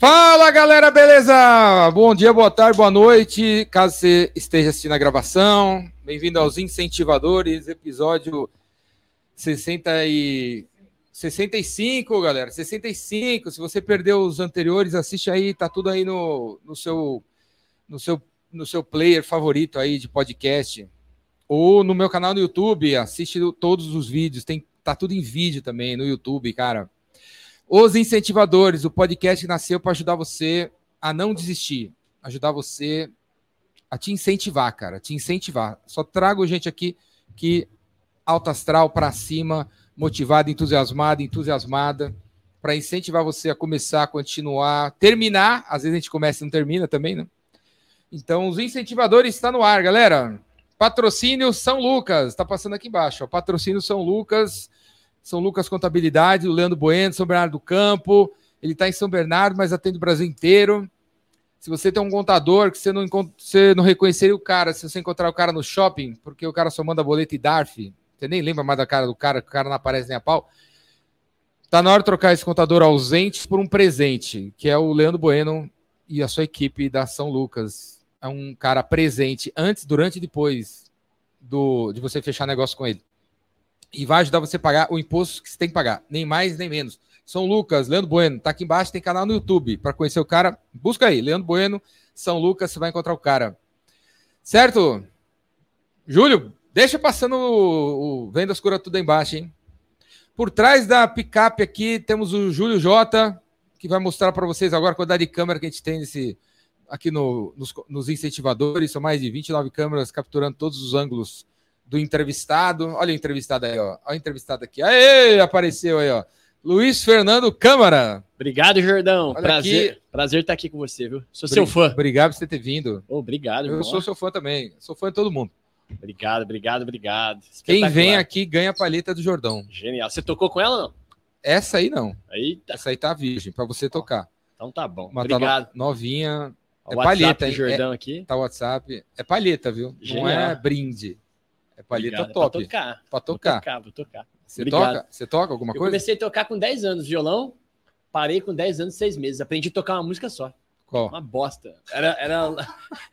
Fala galera, beleza? Bom dia, boa tarde, boa noite. Caso você esteja assistindo a gravação, bem-vindo aos Incentivadores, episódio 60 e 65, galera. 65. Se você perdeu os anteriores, assiste aí, tá tudo aí no, no seu no seu no seu player favorito aí de podcast ou no meu canal no YouTube, assiste todos os vídeos, tem tá tudo em vídeo também no YouTube, cara. Os Incentivadores, o podcast nasceu para ajudar você a não desistir, ajudar você a te incentivar, cara, te incentivar. Só trago gente aqui que alta astral para cima, motivada, entusiasmada, entusiasmada, para incentivar você a começar, continuar, terminar. Às vezes a gente começa e não termina também, né? Então, os incentivadores está no ar, galera. Patrocínio São Lucas, está passando aqui embaixo. Ó. Patrocínio São Lucas, são Lucas Contabilidade, o Leandro Bueno, São Bernardo do Campo. Ele está em São Bernardo, mas atende o Brasil inteiro. Se você tem um contador que você não, você não reconheceria o cara, se você encontrar o cara no shopping, porque o cara só manda boleto e DARF, você nem lembra mais da cara do cara, que o cara não aparece nem a pau. Tá na hora de trocar esse contador ausente por um presente, que é o Leandro Bueno e a sua equipe da São Lucas. É um cara presente antes, durante e depois do, de você fechar negócio com ele e vai ajudar você a pagar o imposto que você tem que pagar, nem mais nem menos. São Lucas, Leandro Bueno, tá aqui embaixo, tem canal no YouTube. Para conhecer o cara, busca aí, Leandro Bueno, São Lucas, você vai encontrar o cara. Certo? Júlio, deixa passando o, o Vendas Cura Tudo aí embaixo, hein? Por trás da picape aqui temos o Júlio Jota, que vai mostrar para vocês agora a quantidade de câmera que a gente tem nesse, aqui no, nos, nos incentivadores. São mais de 29 câmeras capturando todos os ângulos do entrevistado. Olha o entrevistado aí, ó. Olha o entrevistado aqui. Aê, apareceu aí, ó. Luiz Fernando Câmara. Obrigado, Jordão. Olha prazer, aqui. prazer estar aqui com você, viu? Sou seu fã. Obrigado por você ter vindo. Oh, obrigado. Eu sou seu fã também. Sou fã de todo mundo. Obrigado, obrigado, obrigado. Quem vem aqui ganha a palheta do Jordão. Genial. Você tocou com ela ou não? Essa aí não. Eita. Essa aí tá virgem, para você tocar. Então tá bom. Uma tá obrigado. Tá novinha. O é palheta, hein? Jordão é, aqui. Tá o WhatsApp. É palheta, viu? Genial. Não é brinde. É palheta Obrigado. top. Pra tocar. Pra tocar. Vou tocar, vou tocar. Você toca? Você toca alguma eu coisa? Eu comecei a tocar com 10 anos violão, parei com 10 anos e 6 meses. Aprendi a tocar uma música só. Qual? Uma bosta. Era, era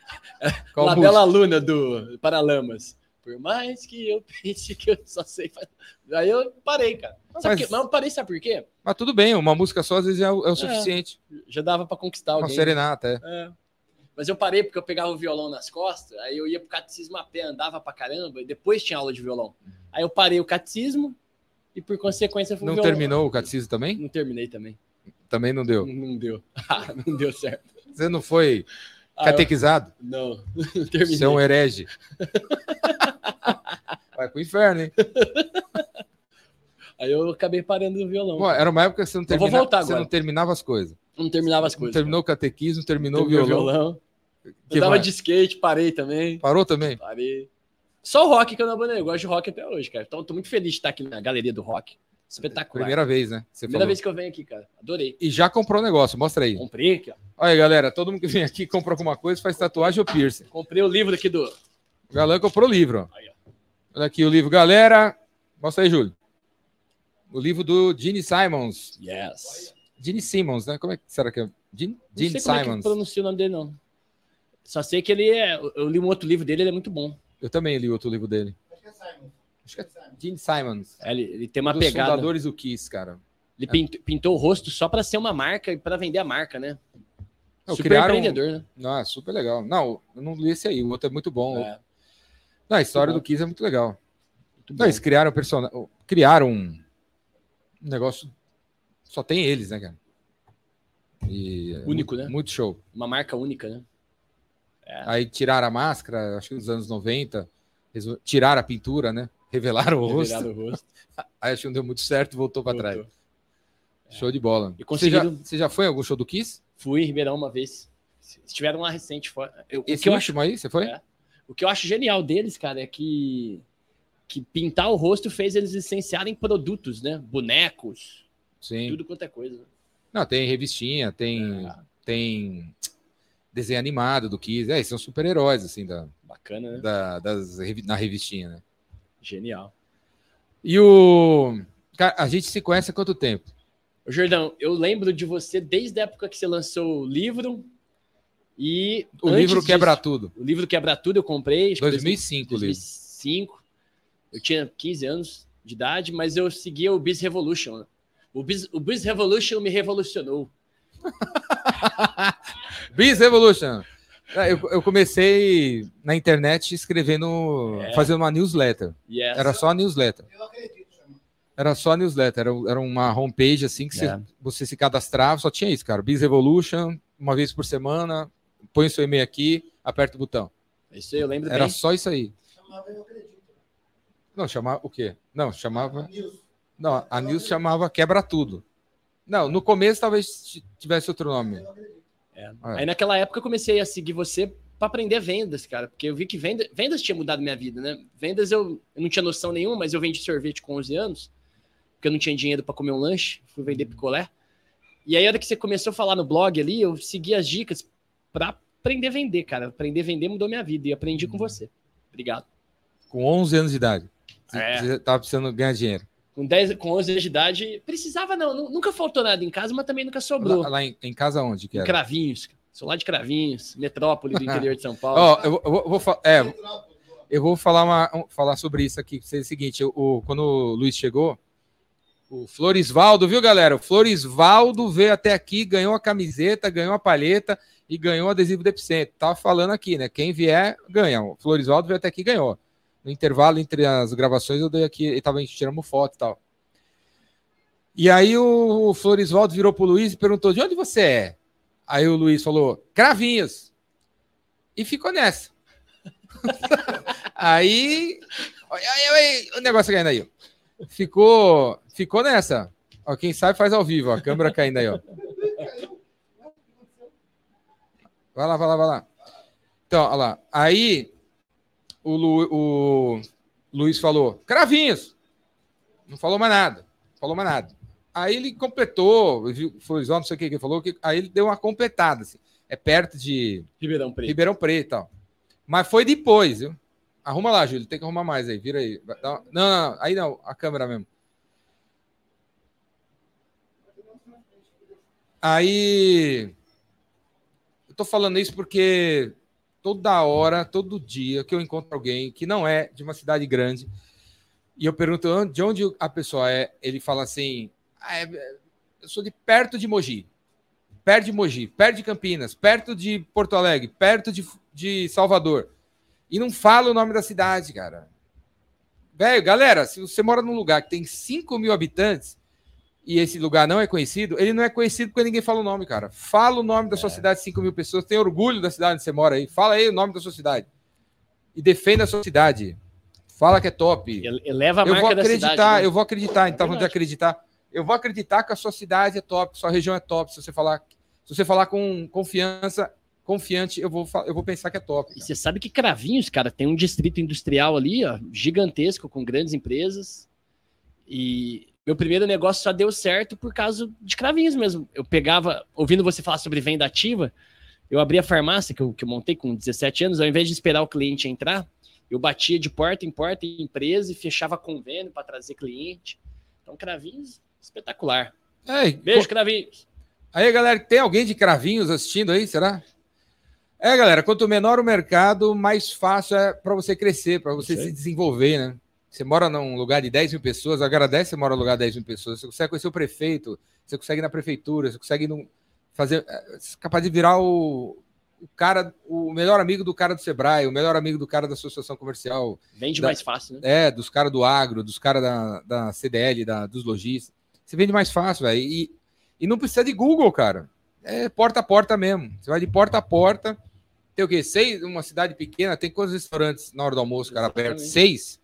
Qual Bela Luna do Paralamas. Por mais que eu pense que eu só sei fazer. Aí eu parei, cara. Mas, mas eu parei, sabe por quê? Mas tudo bem, uma música só às vezes é o, é o é, suficiente. Já dava para conquistar alguém. Uma serenata, é. é. Mas eu parei porque eu pegava o violão nas costas, aí eu ia pro catecismo a pé, andava pra caramba, e depois tinha aula de violão. Aí eu parei o catecismo e por consequência fui Não violão. terminou o catecismo também? Não terminei também. Também não deu? Não, não deu. Ah, não deu certo. Você não foi ah, catequizado? Eu... Não, não terminei. Você é um herege. Vai pro inferno, hein? Aí eu acabei parando no violão. Pô, era uma época que você não, termina... você não terminava as coisas. Não terminava as coisas. Não terminou o catequismo, terminou, terminou o violão. violão. Que eu tava de skate, parei também. Parou também? Parei. Só o rock que eu não abandonei. Eu gosto de rock até hoje, cara. Então, tô muito feliz de estar aqui na galeria do rock. Espetacular. Primeira vez, né? Primeira falou. vez que eu venho aqui, cara. Adorei. E já comprou o negócio, mostra aí. Comprei aqui, ó. Olha aí, galera. Todo mundo que vem aqui compra alguma coisa, faz tatuagem ou piercing. Comprei o livro aqui do. O galã comprou o livro. Aí, Olha aqui o livro, galera. Mostra aí, Júlio. O livro do Gene Simons. Yes. Gene Simmons, né? Como é que será que é? Gene, Gene não sei Simons. Como é que pronuncia o nome dele, não. Só sei que ele é. Eu li um outro livro dele, ele é muito bom. Eu também li outro livro dele. Acho que é Simon. Acho que é Gene Simons. É, ele, ele, tem uma Dos pegada. fundadores do Kiss, cara. Ele é. pintou, pintou, o rosto só para ser uma marca e para vender a marca, né? Não, super criaram... empreendedor, né? Não, é super legal. Não, eu não li esse aí. O outro é muito bom. É. Não, a história do Kiss é muito legal. Muito não, eles criaram personagem. Criaram um negócio. Só tem eles, né, cara? E Único, muito, né? Muito show. Uma marca única, né? É. Aí tiraram a máscara, acho que nos anos 90, tiraram a pintura, né? Revelaram o Revelaram rosto. O rosto. Aí acho que não deu muito certo voltou para trás. É. Show de bola. E conseguiram... você, já, você já foi em algum show do Kiss? Fui em Ribeirão uma vez. Tiveram uma recente. Eu, Esse que eu acho aí, você foi? É. O que eu acho genial deles, cara, é que, que pintar o rosto fez eles licenciarem produtos, né? Bonecos. Sim. Tudo quanto é coisa. Não, tem revistinha, tem, é. tem desenho animado do Kiss. É, são super-heróis, assim, da, Bacana, né? Da, das, na revistinha, né? Genial. E o. Cara, a gente se conhece há quanto tempo? Jordão, eu lembro de você desde a época que você lançou o livro e... O livro Quebra disso, Tudo. O livro Quebra Tudo eu comprei. 2005, 2005. Eu tinha 15 anos de idade, mas eu seguia o Biz Revolution. Né? O Biz, o Biz Revolution me revolucionou. Biz Revolution. É, eu, eu, comecei na internet escrevendo, é. fazendo uma newsletter. Yes. Era só a newsletter. Eu acredito. Era só a newsletter, era, era uma homepage assim que é. você, você, se cadastrava, só tinha isso, cara. Biz Revolution, uma vez por semana, põe o seu e-mail aqui, aperta o botão. Isso aí, eu lembro Era bem. só isso aí. Chamava Eu Acredito. Não, chamava o quê? Não, chamava. Não, a news chamava Quebra Tudo. Não, no começo talvez tivesse outro nome. É. É. Aí naquela época eu comecei a seguir você para aprender vendas, cara, porque eu vi que venda, vendas tinha mudado minha vida, né? Vendas eu, eu não tinha noção nenhuma, mas eu vendi sorvete com 11 anos, porque eu não tinha dinheiro para comer um lanche, fui vender picolé. E aí, a hora que você começou a falar no blog ali, eu segui as dicas para aprender a vender, cara. Aprender a vender mudou minha vida e aprendi com você. Obrigado. Com 11 anos de idade. Você, é. você tava precisando ganhar dinheiro com 10, com 11 anos de idade, precisava não, nunca faltou nada em casa, mas também nunca sobrou. Lá, lá em, em, casa onde que era? Em Cravinhos, sou lá de Cravinhos, metrópole do interior de São Paulo. Ó, oh, eu, eu, vou, vou é, eu vou falar, uma, falar sobre isso aqui, é o seguinte, o, quando o Luiz chegou, o Florisvaldo, viu, galera? O Florisvaldo veio até aqui, ganhou a camiseta, ganhou a palheta e ganhou o adesivo do Epicentro. Tava falando aqui, né? Quem vier, ganha. O Florisvaldo veio até aqui e ganhou no intervalo entre as gravações, eu dei aqui, ele tava tirando foto e tal. E aí o Florisvaldo virou pro Luiz e perguntou: de onde você é? Aí o Luiz falou: Cravinhos. E ficou nessa. aí, aí, o negócio caindo aí. Ficou, ficou nessa. Ó, quem sabe faz ao vivo, ó, a câmera caindo aí, ó. Vai lá, vai lá, vai lá. Então, olha lá. Aí o, Lu, o Luiz falou, cravinhos. Não falou mais nada. Falou mais nada. Aí ele completou, foi não sei o que ele falou, que, aí ele deu uma completada. Assim. É perto de Ribeirão Preto. Ribeirão Preto tal. Mas foi depois, viu? Arruma lá, Júlio. Tem que arrumar mais aí. Vira aí. Não, não, não, aí não. A câmera mesmo. Aí. Eu tô falando isso porque toda hora, todo dia que eu encontro alguém que não é de uma cidade grande e eu pergunto de onde a pessoa é, ele fala assim: ah, é, eu sou de perto de Mogi, perto de Mogi, perto de Campinas, perto de Porto Alegre, perto de, de Salvador. E não fala o nome da cidade, cara. Velho, galera, se você mora num lugar que tem 5 mil habitantes, e esse lugar não é conhecido, ele não é conhecido porque ninguém fala o nome, cara. Fala o nome da sua é. cidade, 5 mil pessoas, tem orgulho da cidade onde você mora aí. Fala aí o nome da sua cidade. E defenda a sua cidade. Fala que é top. Eleva a eu vou acreditar, cidade, né? eu vou acreditar, então é de acreditar. Eu vou acreditar que a sua cidade é top, sua região é top. Se você falar, se você falar com confiança, confiante, eu vou, eu vou pensar que é top. Cara. E você sabe que Cravinhos, cara, tem um distrito industrial ali, ó, gigantesco, com grandes empresas. E meu primeiro negócio só deu certo por causa de cravinhos mesmo. Eu pegava, ouvindo você falar sobre venda ativa, eu abri a farmácia que eu, que eu montei com 17 anos, ao invés de esperar o cliente entrar, eu batia de porta em porta em empresa e fechava convênio para trazer cliente. Então, cravinhos, espetacular. Ei, Beijo, co... cravinhos. Aí, galera, tem alguém de cravinhos assistindo aí, será? É, galera, quanto menor o mercado, mais fácil é para você crescer, para você se desenvolver, né? Você mora num lugar de 10 mil pessoas, agradece você mora num lugar de 10 mil pessoas. Você consegue conhecer o prefeito, você consegue ir na prefeitura, você consegue no, fazer. É, capaz de virar o, o cara, o melhor amigo do cara do Sebrae, o melhor amigo do cara da associação comercial. Vende da, mais fácil, né? É, dos caras do agro, dos caras da, da CDL, da, dos lojistas. Você vende mais fácil, velho. E, e não precisa de Google, cara. É porta a porta mesmo. Você vai de porta a porta. Tem o quê? Seis, uma cidade pequena, tem quantos restaurantes na hora do almoço, cara, aberto? Seis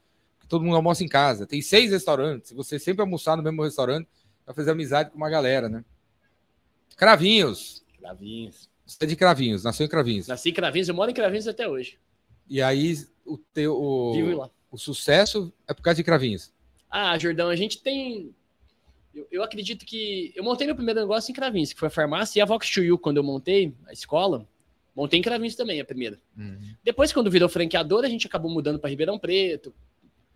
todo mundo almoça em casa. Tem seis restaurantes. Se você sempre almoçar no mesmo restaurante, vai fazer amizade com uma galera, né? Cravinhos. Cravinhos. Você é de Cravinhos, nasceu em Cravinhos. Nasci em Cravinhos, eu moro em Cravinhos até hoje. E aí o teu o, o sucesso é por causa de Cravinhos. Ah, Jordão, a gente tem eu, eu, acredito que eu montei meu primeiro negócio em Cravinhos, que foi a farmácia, e a Vox to You, quando eu montei a escola, montei em Cravinhos também, a primeira. Uhum. Depois, quando virou franqueador, a gente acabou mudando para Ribeirão Preto,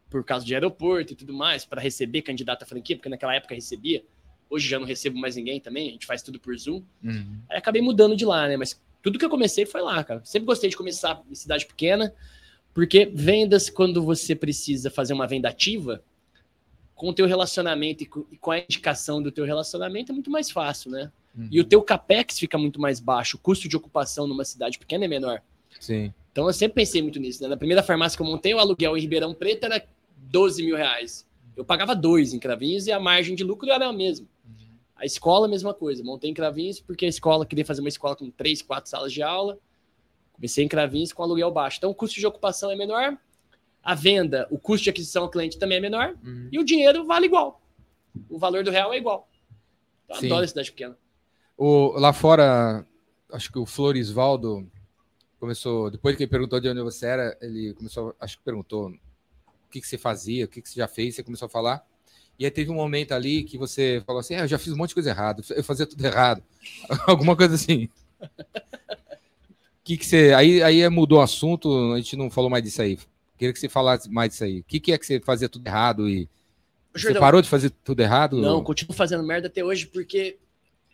por causa de aeroporto e tudo mais, para receber candidato à franquia, porque naquela época recebia Hoje já não recebo mais ninguém também, a gente faz tudo por Zoom. Uhum. Aí acabei mudando de lá, né? Mas tudo que eu comecei foi lá, cara. Sempre gostei de começar em cidade pequena, porque vendas, quando você precisa fazer uma venda ativa, com o teu relacionamento e com, a indicação do teu relacionamento é muito mais fácil, né? Uhum. E o teu capex fica muito mais baixo, o custo de ocupação numa cidade pequena é menor. Sim. Então eu sempre pensei muito nisso. Né? Na primeira farmácia que eu montei, o aluguel em Ribeirão Preto era 12 mil reais. Eu pagava dois em Cravinhos e a margem de lucro era a mesma. A escola, a mesma coisa. Montei em Cravinhos porque a escola queria fazer uma escola com três, quatro salas de aula. Comecei em Cravinhos com aluguel baixo. Então o custo de ocupação é menor, a venda, o custo de aquisição ao cliente também é menor Uhum. e o dinheiro vale igual. O valor do real é igual. Então, eu Sim. adoro a cidade pequena. O, lá fora, acho que o Florisvaldo começou, depois que ele perguntou de onde você era, ele começou, acho que perguntou o que, que você fazia, o que, que você já fez, você começou a falar. E aí teve um momento ali que você falou assim: "É, eu já fiz um monte de coisa errada, eu fazia tudo errado. Alguma coisa assim. que que você. Aí, aí mudou o assunto, a gente não falou mais disso aí. Queria que você falasse mais disso aí. O que, que é que você fazia tudo errado e. Você Jordão, parou de fazer tudo errado? Não, continuo fazendo merda até hoje, porque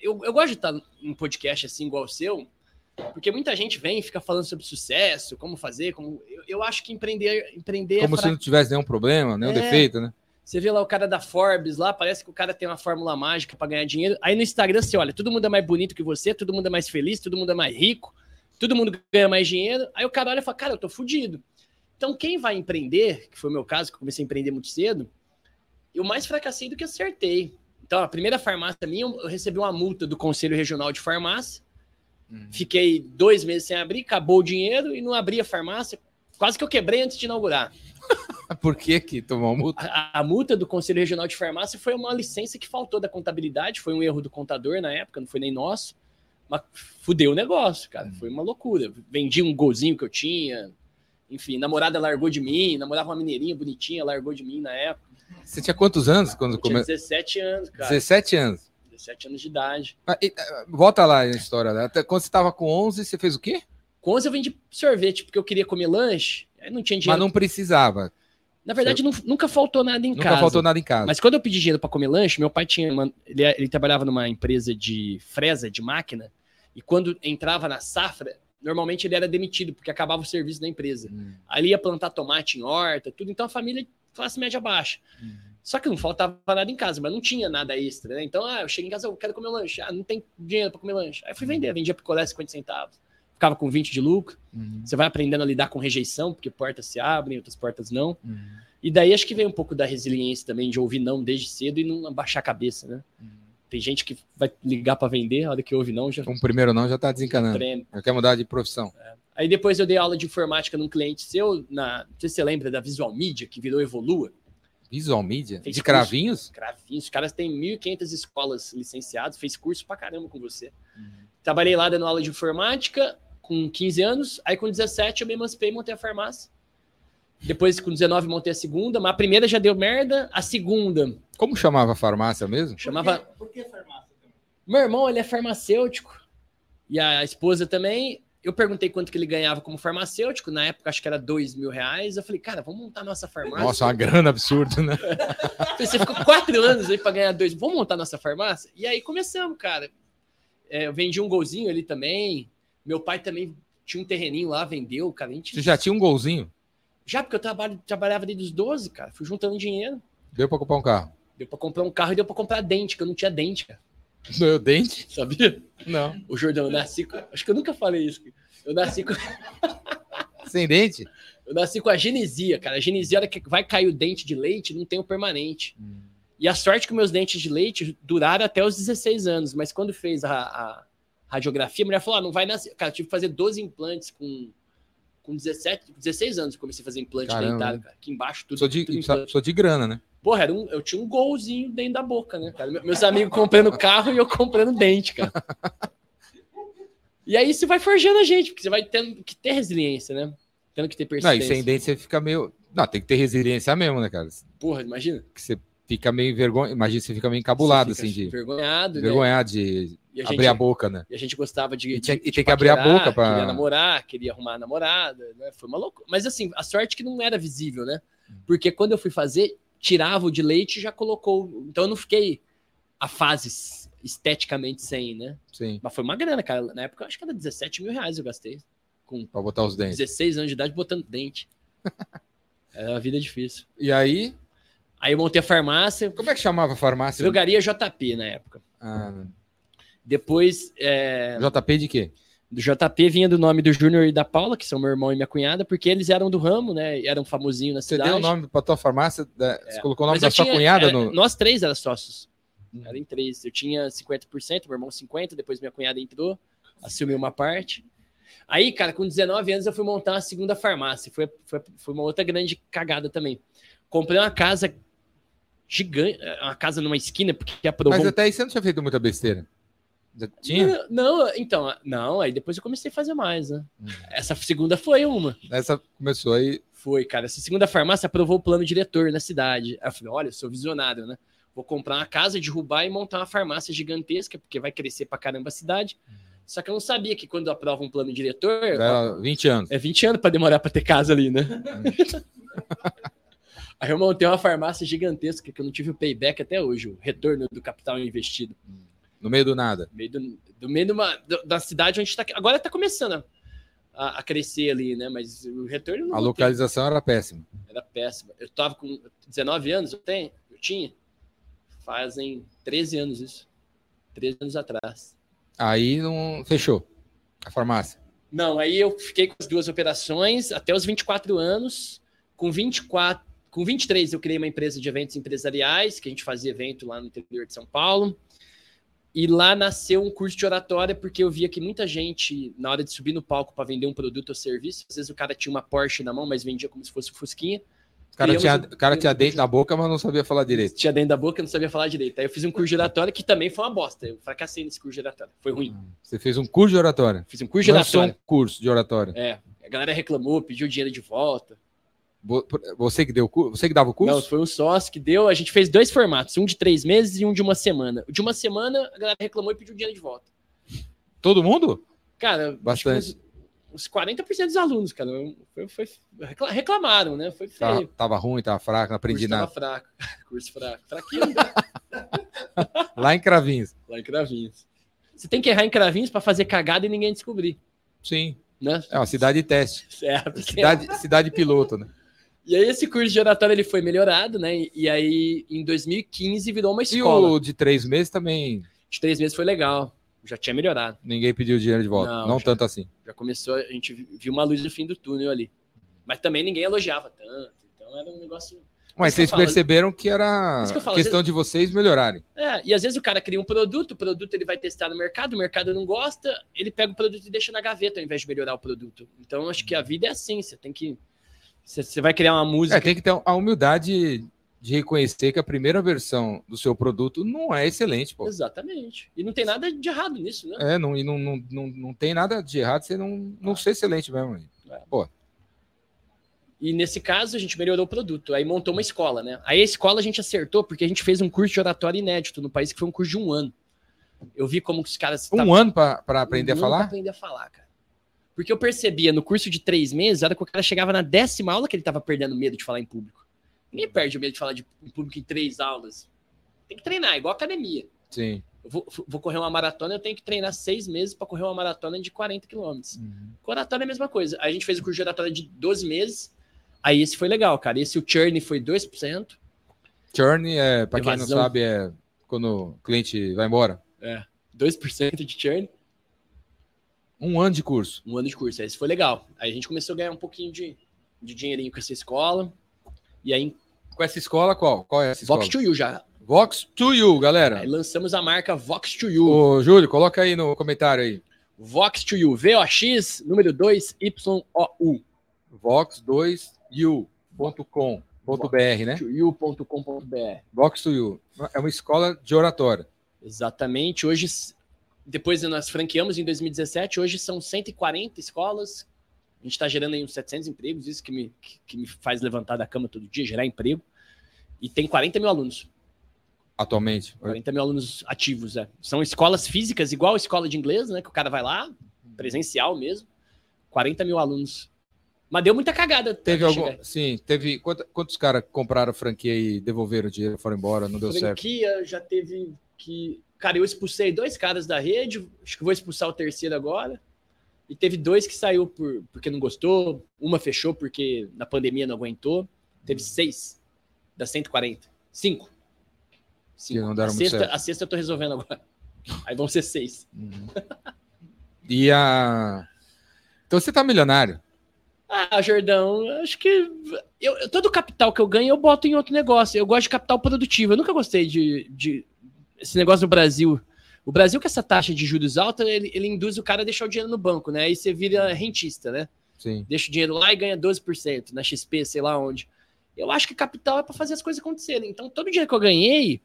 eu, eu gosto de estar em podcast assim, igual o seu, porque muita gente vem e fica falando sobre sucesso, como fazer, como. Eu, eu acho que empreender, empreender Como é se fra- não tivesse nenhum problema, nenhum É. defeito, né? Você vê lá o cara da Forbes lá, parece que o cara tem uma fórmula mágica para ganhar dinheiro. Aí no Instagram você olha, todo mundo é mais bonito que você, todo mundo é mais feliz, todo mundo é mais rico, todo mundo ganha mais dinheiro. Aí o cara olha e fala, cara, eu tô fudido. Então quem vai empreender, que foi o meu caso, que eu comecei a empreender muito cedo, eu mais fracassei do que acertei. Então a primeira farmácia minha, eu recebi uma multa do Conselho Regional de Farmácia, fiquei dois meses sem abrir, acabou o dinheiro e não abri a farmácia. Quase que eu quebrei antes de inaugurar. Por que que tomou multa? A, a multa do Conselho Regional de Farmácia foi uma licença que faltou da contabilidade, foi um erro do contador na época, não foi nem nosso. Mas fudeu o negócio, cara. Foi uma loucura. Vendi um golzinho que eu tinha. Enfim, namorada largou de mim, namorava uma mineirinha bonitinha, largou de mim na época. Você tinha quantos anos quando começou? 17 anos, cara. 17 anos. 17 anos de idade. Ah, e, ah, Volta lá na história. né? Quando você estava com 11, você fez o quê? Com 11 eu vendi sorvete, porque eu queria comer lanche, aí não tinha Mas dinheiro. não precisava. Na verdade, nu- nunca faltou nada em Nunca casa. faltou nada em casa. Mas quando eu pedi dinheiro para comer lanche, meu pai tinha. uma- ele, ele trabalhava numa empresa de fresa, de máquina, e quando entrava na safra, normalmente ele era demitido, porque acabava o serviço da empresa. Hum, Aí ele ia plantar tomate em horta, tudo. Então a família, classe média baixa. hum. Só que não faltava nada em casa, mas não tinha nada extra, né? Então, ah, eu chego em casa, eu quero comer lanche. Ah, não tem dinheiro para comer lanche. Aí eu fui vender, vendia picolé 50 centavos. Ficava com 20 de lucro. Uhum, Você vai aprendendo a lidar com rejeição, porque portas se abrem, outras portas não. uhum, E daí acho que vem um pouco da resiliência também, de ouvir não desde cedo e não abaixar a cabeça, né? uhum. Tem gente que vai ligar para vender, a hora que ouve não, já Um primeiro não já tá desencanando. treme. Já quer mudar de profissão. Aí depois eu dei aula de informática num cliente seu, na, não sei se você lembra da Visual Media, que virou Evolua. Visual Media? Fez de curso. cravinhos? Cravinhos, os caras têm 1.500 escolas licenciadas, fez curso pra caramba com você. Uhum. Trabalhei lá dando aula de informática com 15 anos, aí com 17 eu me emancipei e montei a farmácia. Depois, com 19, montei a segunda, mas a primeira já deu merda, a segunda Como chamava a farmácia mesmo? chamava Por que farmácia também? Meu irmão, ele é farmacêutico. E a esposa também. Eu perguntei quanto que ele ganhava como farmacêutico. Na época, acho que era dois mil reais. Eu falei, cara, vamos montar nossa farmácia. Nossa, uma grana absurda, né? Você ficou quatro anos aí para ganhar dois. Vamos montar nossa farmácia? E aí começamos, cara. É, eu vendi um golzinho ali também. Meu pai também tinha um terreninho lá, vendeu, cara. A gente... Você já tinha um golzinho? Já, porque eu trabalho, trabalhava desde os 12, cara. Fui juntando dinheiro. Deu pra comprar um carro. Deu para comprar um carro e deu para comprar dente, que eu não tinha dente, cara. Doeu dente? Sabia? Não. O Jordão, eu nasci com... Acho que eu nunca falei isso. Eu nasci com... Sem dente? Eu nasci com a genesia, cara. A genesia, a hora que vai cair o dente de leite, não tem o permanente. E a sorte que meus dentes de leite duraram até os 16 anos. Mas quando fez a, a radiografia, a mulher falou: ah, não vai nascer. Cara, eu tive que fazer 12 implantes com, com 17, 16 anos. Comecei a fazer implante Caramba. dentário, cara. Aqui embaixo, tudo. Sou de, tudo sou de grana, né? Porra, um, eu tinha um golzinho dentro da boca, né, cara? Me- Meus amigos comprando carro e eu comprando dente, cara. E aí isso vai forjando a gente, porque você vai tendo que ter resiliência, né? Tendo que ter Não, e persistência. sem dente você fica meio. Não, tem que ter resiliência mesmo, né, cara? Porra, imagina. Que você fica meio vergonha. Imagina, você fica meio encabulado, Você fica assim, de Envergonhado, né? vergonhar de a abrir gente- a boca, né? E a gente gostava de. E tinha- de- de tem que abrir a boca pra- Queria namorar, queria arrumar a namorada, né? Foi uma loucura. Mas assim, a sorte que não era visível, né? Hum. Porque quando eu fui fazer, tirava o de leite e já colocou. Então eu não fiquei a fase esteticamente sem, né? Sim. Mas foi uma grana, cara. Na época eu acho que era 17 mil reais eu gastei. Com Pra botar os dentes. 16 anos de idade botando dente. Era uma vida difícil. E aí, Aí eu montei a farmácia, como é que chamava a farmácia? drogaria JP na época. Ah, Depois, é, JP de quê? Do JP vinha do nome do Júnior e da Paula, que são meu irmão e minha cunhada, porque eles eram do ramo, né? Eram famosinhos na Você cidade. deu o nome pra tua farmácia? da- Você colocou o nome da sua tinha- cunhada é, no. Nós três eram sócios. Era em três. Eu tinha 50%, meu irmão 50%, depois minha cunhada entrou, assumiu uma parte. Aí, cara, com 19 anos eu fui montar uma segunda farmácia. Foi, foi, foi uma outra grande cagada também. Comprei uma casa gigante, uma casa numa esquina, porque aprovou. Mas até aí você não tinha feito muita besteira. Já tinha? Não, não, então, não, aí depois eu comecei a fazer mais, né? Hum. Essa segunda foi uma. Essa começou aí. Foi, cara. Essa segunda farmácia aprovou o plano diretor na cidade. Aí eu falei, olha, eu sou visionário, né? Vou comprar uma casa, derrubar e montar uma farmácia gigantesca, porque vai crescer pra caramba a cidade. Só que eu não sabia que quando aprova um plano diretor, ó, Era 20 anos. é 20 anos pra demorar pra ter casa ali, né? Aí eu montei uma farmácia gigantesca que eu não tive o payback até hoje, o retorno do capital investido. No meio do nada. No meio do, do meio de uma- do- da cidade onde tá. Agora tá começando a, a crescer ali, né? Mas o retorno não A localização era péssima. Era péssima. Eu tava com 19 anos, eu tenho? Eu tinha? Fazem 13 anos isso. 13 anos atrás. Aí não fechou a farmácia. Não, aí eu fiquei com as duas operações até os 24 anos. Com 24, com 23 eu criei uma empresa de eventos empresariais, que a gente fazia evento lá no interior de São Paulo. E lá nasceu um curso de oratória, porque eu via que muita gente, na hora de subir no palco para vender um produto ou serviço, às vezes o cara tinha uma Porsche na mão, mas vendia como se fosse um Fusquinha. O cara, tinha, um- cara tinha dente na boca, mas não sabia falar direito. Tinha dentro da boca, não sabia falar direito. Aí eu fiz um curso de oratória que também foi uma bosta. Eu fracassei nesse curso de oratória. Foi ruim. Você fez um curso de oratória. Fiz um curso de Lançou um oratória. curso de oratória. É. A galera reclamou, pediu dinheiro de volta. Vo- Você que deu? Você que dava o curso? Não, foi um sócio que deu. A gente fez dois formatos, um de três meses e um de uma semana. O de uma semana, a galera reclamou e pediu dinheiro de volta. Todo mundo? Cara, Bastante. uns, uns 40% dos alunos, cara, foi, foi- recla- reclamaram, né? Foi Tava, feio. tava ruim, tava fraco, não aprendi curso tava nada. fraco. Curso fraco. Fraquinho Lá em Cravinhos. lá em Cravinhos. Você tem que errar em Cravinhos pra fazer cagada e ninguém descobrir, Sim. né? É uma cidade de teste. Certo. Cidade, cidade piloto, né? E aí esse curso de oratória ele foi melhorado, né? E- E aí em 2015 virou uma E escola. o de três meses também De três meses foi legal. Já tinha melhorado. ninguém pediu dinheiro de volta. Não, Não, já- tanto assim. Já começou, a gente viu uma luz no fim do túnel ali. Mas também ninguém elogiava tanto. Então era um negócio. Mas vocês falo. perceberam que era que falo, questão de vocês melhorarem. É, e às vezes o cara cria um produto, o produto ele vai testar no mercado, o mercado não gosta, ele pega o produto e deixa na gaveta ao invés de melhorar o produto. Então acho que a vida é assim, você tem que. Você, vai criar uma música. É, tem que ter a humildade de reconhecer que a primeira versão do seu produto não é excelente, pô. Exatamente. E não tem nada de errado nisso, né? É, não, e não, não, não, não tem nada de errado você não, não ser excelente mesmo. E nesse caso, a gente melhorou o produto. Aí montou uma escola, né? Aí a escola a gente acertou porque a gente fez um curso de oratória inédito no país, que foi um curso de um ano. Eu vi como os caras. Um tavam- ano para aprender um a falar? pra aprender a falar, cara. Porque eu percebia no curso de três meses, a hora que o cara chegava na décima aula, que ele tava perdendo medo de falar em público. Ninguém perde o medo de falar de, em público em três aulas. Tem que treinar, igual academia. Sim. Eu vou, vou correr uma maratona, eu tenho que treinar seis meses para correr uma maratona de 40 quilômetros. Com oratória é a mesma coisa. A gente fez o curso de oratória de 12 meses. Aí esse foi legal, cara. Esse o churn foi 2%. Churn, é, para quem não sabe, é quando o cliente vai embora. 2% de churn. Um ano de curso. Um ano de curso. Aí Esse foi legal. Aí a gente começou a ganhar um pouquinho de, de dinheirinho com essa escola. E aí, Com essa escola, qual? Qual é essa escola? Vox to You já. Vox to You, galera. Aí lançamos a marca Vox to You. Ô, Júlio, coloca aí no comentário aí. Vox to You. V-O-X, número 2, Y-O-U. vox2u.com.br, né? You.com.br. Vox to You. É uma escola de oratória. Exatamente. Hoje, depois nós franqueamos em 2017, hoje são 140 escolas. A gente está gerando aí uns 700 empregos, isso que me, que, que me faz levantar da cama todo dia, gerar emprego. E tem 40 mil alunos. Atualmente. 40 mil alunos ativos, é. São escolas físicas, igual a escola de inglês, né? Que o cara vai lá, presencial mesmo. 40 mil alunos. Mas deu muita cagada. Teve algum. chegar. Sim, teve. Quantos, quantos caras compraram franquia e devolveram o dinheiro, foram embora, não deu certo? Franquia já teve que, cara, eu expulsei dois caras da rede, acho que vou expulsar o terceiro agora. E teve dois que saiu por, porque não gostou, uma fechou porque na pandemia não aguentou. Teve seis das 140. Cinco. Deram a, sexta, a sexta eu tô resolvendo agora. Aí vão ser seis. E a. Então você tá milionário. Ah, Jordão, acho que eu, todo o capital que eu ganho eu boto em outro negócio. Eu gosto de capital produtivo. Eu nunca gostei de, de esse negócio do Brasil. O Brasil com essa taxa de juros alta, ele, ele induz o cara a deixar o dinheiro no banco, né? Aí você vira rentista, né? Sim. Deixa o dinheiro lá e ganha 12% na XP, sei lá onde. Eu acho que capital é para fazer as coisas acontecerem. Então, todo o dinheiro que eu ganhei,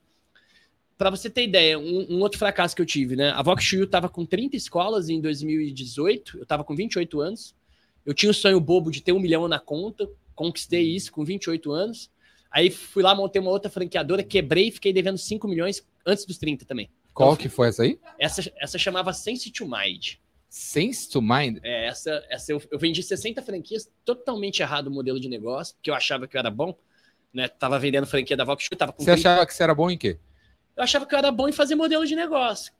para você ter ideia, um, um outro fracasso que eu tive, né? A Vox Chuyu tava com 30 escolas em 2018, eu tava com 28 anos. Eu tinha o sonho bobo de ter um milhão na conta, conquistei isso com 28 anos. Aí fui lá, montei uma outra franqueadora, quebrei e fiquei devendo 5 milhões antes dos 30 também. Qual que foi essa aí? Essa, essa chamava Sense to Mind. Sense to Mind. É, essa, essa eu, eu vendi 60 franquias, totalmente errado o modelo de negócio, porque eu achava que eu era bom, né? Tava vendendo franquia da Vox, tava com Você 30. achava que você era bom em quê? Eu achava que eu era bom em fazer modelo de negócio.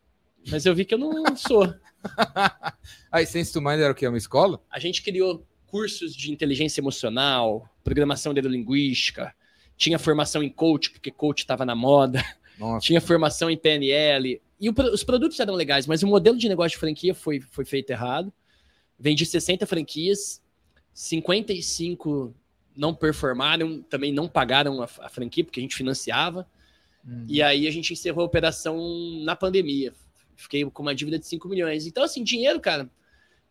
Mas eu vi que eu não sou. Aí, Sense to Mind era o quê? Uma escola? A gente criou cursos de inteligência emocional, programação neurolinguística, tinha formação em coach, porque coach estava na moda, Nossa. tinha formação em PNL. E o os produtos eram legais, mas o modelo de negócio de franquia foi, foi feito errado. Vendi 60 franquias, 55 não performaram, também não pagaram a, a franquia, porque a gente financiava. Hum. E aí a gente encerrou a operação na pandemia. Fiquei com uma dívida de 5 milhões. Então, assim, dinheiro, cara,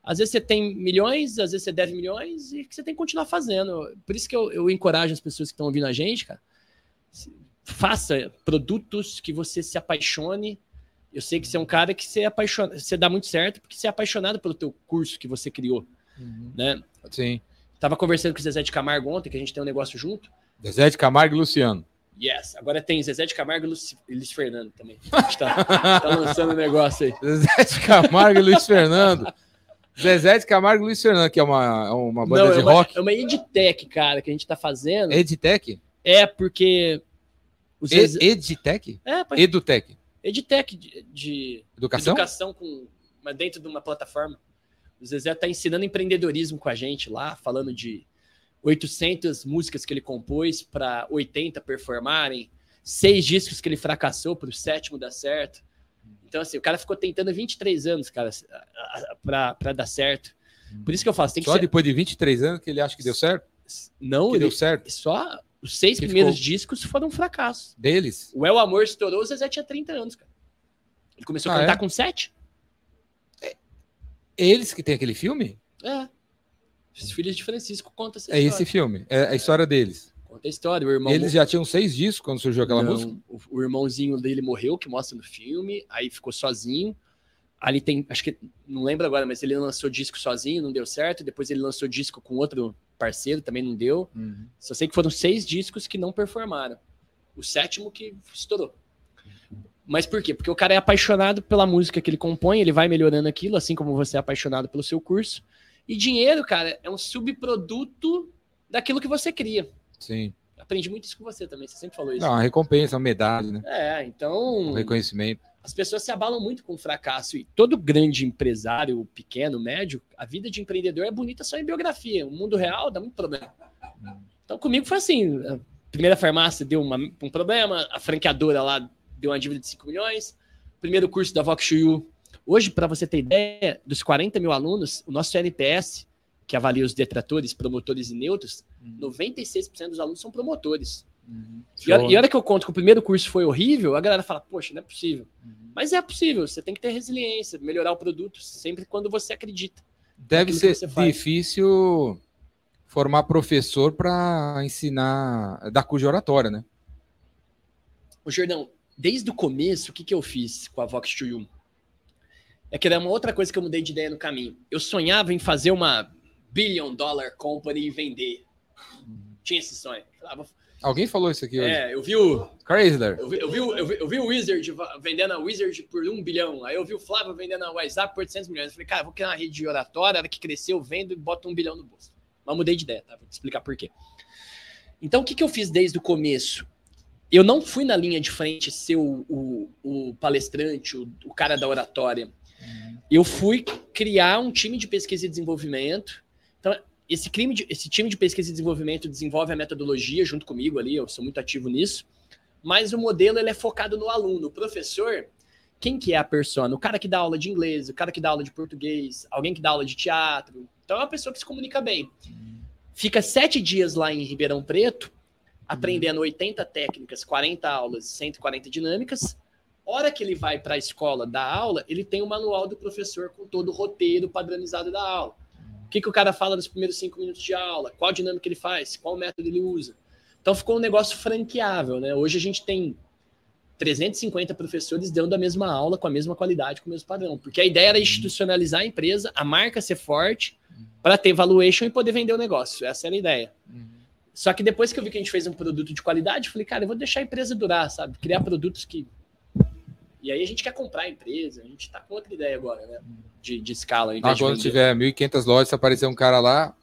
às vezes você tem milhões, às vezes você deve milhões e que você tem que continuar fazendo. Por isso que eu, eu encorajo as pessoas que estão ouvindo a gente, cara. Faça produtos que você se apaixone. Eu sei que você é um cara que você apaixona, você dá muito certo porque você é apaixonado pelo teu curso que você criou, Uhum. né? Sim. Tava conversando com o Zezé de Camargo ontem, que a gente tem um negócio junto. Zezé de Camargo e Luciano. Yes. Agora tem Zezé de Camargo e e Luiz Fernando também. A gente tá, tá lançando um negócio aí. Zezé de Camargo e Luiz Fernando. Zezé de Camargo e Luiz Fernando, que é uma, uma banda Não, de é uma, rock. é uma edtech, cara, que a gente tá fazendo. Edtech? É porque. Os Edtech? É, pô, Edutech. edtech de, de Educação? educação com, mas dentro de uma plataforma. O Zezé tá ensinando empreendedorismo com a gente lá, falando de 800 músicas que ele compôs para 80 performarem, seis discos que ele fracassou para o sétimo dar certo. Então, assim, o cara ficou tentando 23 anos, cara, para dar certo. Por isso que eu faço, tem que Só ser. depois de 23 anos que ele acha que deu certo? Não, Que ele, deu certo só os seis Que primeiros ficou- discos foram um fracasso. deles? O El Amor estourou, o Zezé tinha 30 anos, cara. Ele começou a Ah, cantar é? com 7? Eles que tem aquele filme? É. Os filhos de Francisco contam essa É história. esse filme. É a história deles. Conta a história. O irmão Eles já tinham seis discos quando surgiu aquela Não, música? O, o irmãozinho dele morreu, que mostra no filme, aí ficou sozinho. Ali tem, acho que, não lembro agora, mas ele lançou disco sozinho, não deu certo. Depois ele lançou disco com outro parceiro, também não deu. Uhum. Só sei que foram seis discos que não performaram. O sétimo que estourou. Mas por quê? Porque o cara é apaixonado pela música que ele compõe, ele vai melhorando aquilo, assim como você é apaixonado pelo seu curso. E dinheiro, cara, é um subproduto daquilo que você cria. Sim. Aprendi muito isso com você também, você sempre falou isso. Não, uma recompensa, uma medalha, né? É, então reconhecimento. as pessoas se abalam muito com o fracasso. E todo grande empresário, pequeno, médio, a vida de empreendedor é bonita só em biografia. O mundo real dá muito problema. Então comigo foi assim: a primeira farmácia deu uma- um problema, a franqueadora lá deu uma dívida de 5 milhões, primeiro curso da Vox. Hoje, para você ter ideia, dos 40 mil alunos, o nosso NPS, que avalia os detratores, promotores e neutros, 96% dos alunos são promotores. E a, e a hora que eu conto que o primeiro curso foi horrível, a galera fala, poxa, não é possível. Mas é possível, você tem que ter resiliência, melhorar o produto sempre quando você acredita. Deve ser difícil formar professor para ensinar da curso de oratória, né? Ô, Jordão, desde o começo, o que, que eu fiz com a Vox Chuyu? É que era uma outra coisa que eu mudei de ideia no caminho. Eu sonhava em fazer uma billion dollar company e vender. Tinha esse sonho. Falava, Alguém falou isso aqui hoje. é, eu vi o, Chrysler. Eu vi, eu, vi, o- eu, vi, eu vi o Wizard vendendo a Wizard por um bilhão. Aí eu vi o Flávio vendendo a WhatsApp por 800 milhões. Eu falei, cara, vou criar uma rede de oratória. Hora que crescer, eu vendo e boto um bilhão no bolso. Mas mudei de ideia, tá? Vou te explicar por quê. Então, o que, que eu fiz desde o começo? eu não fui na linha de frente ser o, o, o palestrante, o, o, cara da oratória. Eu fui criar um time de pesquisa e desenvolvimento. Esse, crime de, esse time de pesquisa e desenvolvimento desenvolve a metodologia junto comigo ali, eu sou muito ativo nisso. Mas o modelo ele é focado no aluno. O professor, quem que é a persona? O cara que dá aula de inglês, o cara que dá aula de português, alguém que dá aula de teatro. Então é uma pessoa que se comunica bem. Fica sete dias lá em Ribeirão Preto, aprendendo 80 técnicas, 40 aulas, 140 dinâmicas. Hora que ele vai para a escola dar aula, ele tem o manual do professor com todo o roteiro padronizado da aula. O que, que o cara fala nos primeiros cinco minutos de aula, qual dinâmica ele faz, qual método ele usa. Então ficou um negócio franqueável, né? Hoje a gente tem 350 professores dando a mesma aula com a mesma qualidade, com o mesmo padrão. Porque a ideia era institucionalizar a empresa, a marca ser forte, para ter valuation e poder vender o negócio. Essa era a ideia. Uhum. Só que depois que eu vi que a gente fez um produto de qualidade, eu falei, cara, eu vou deixar a empresa durar, sabe? Criar produtos que. E aí a gente quer comprar a empresa, a gente tá com outra ideia agora, né? De, de escala. Ah, quando tiver 1.500 lojas, se aparecer um cara lá.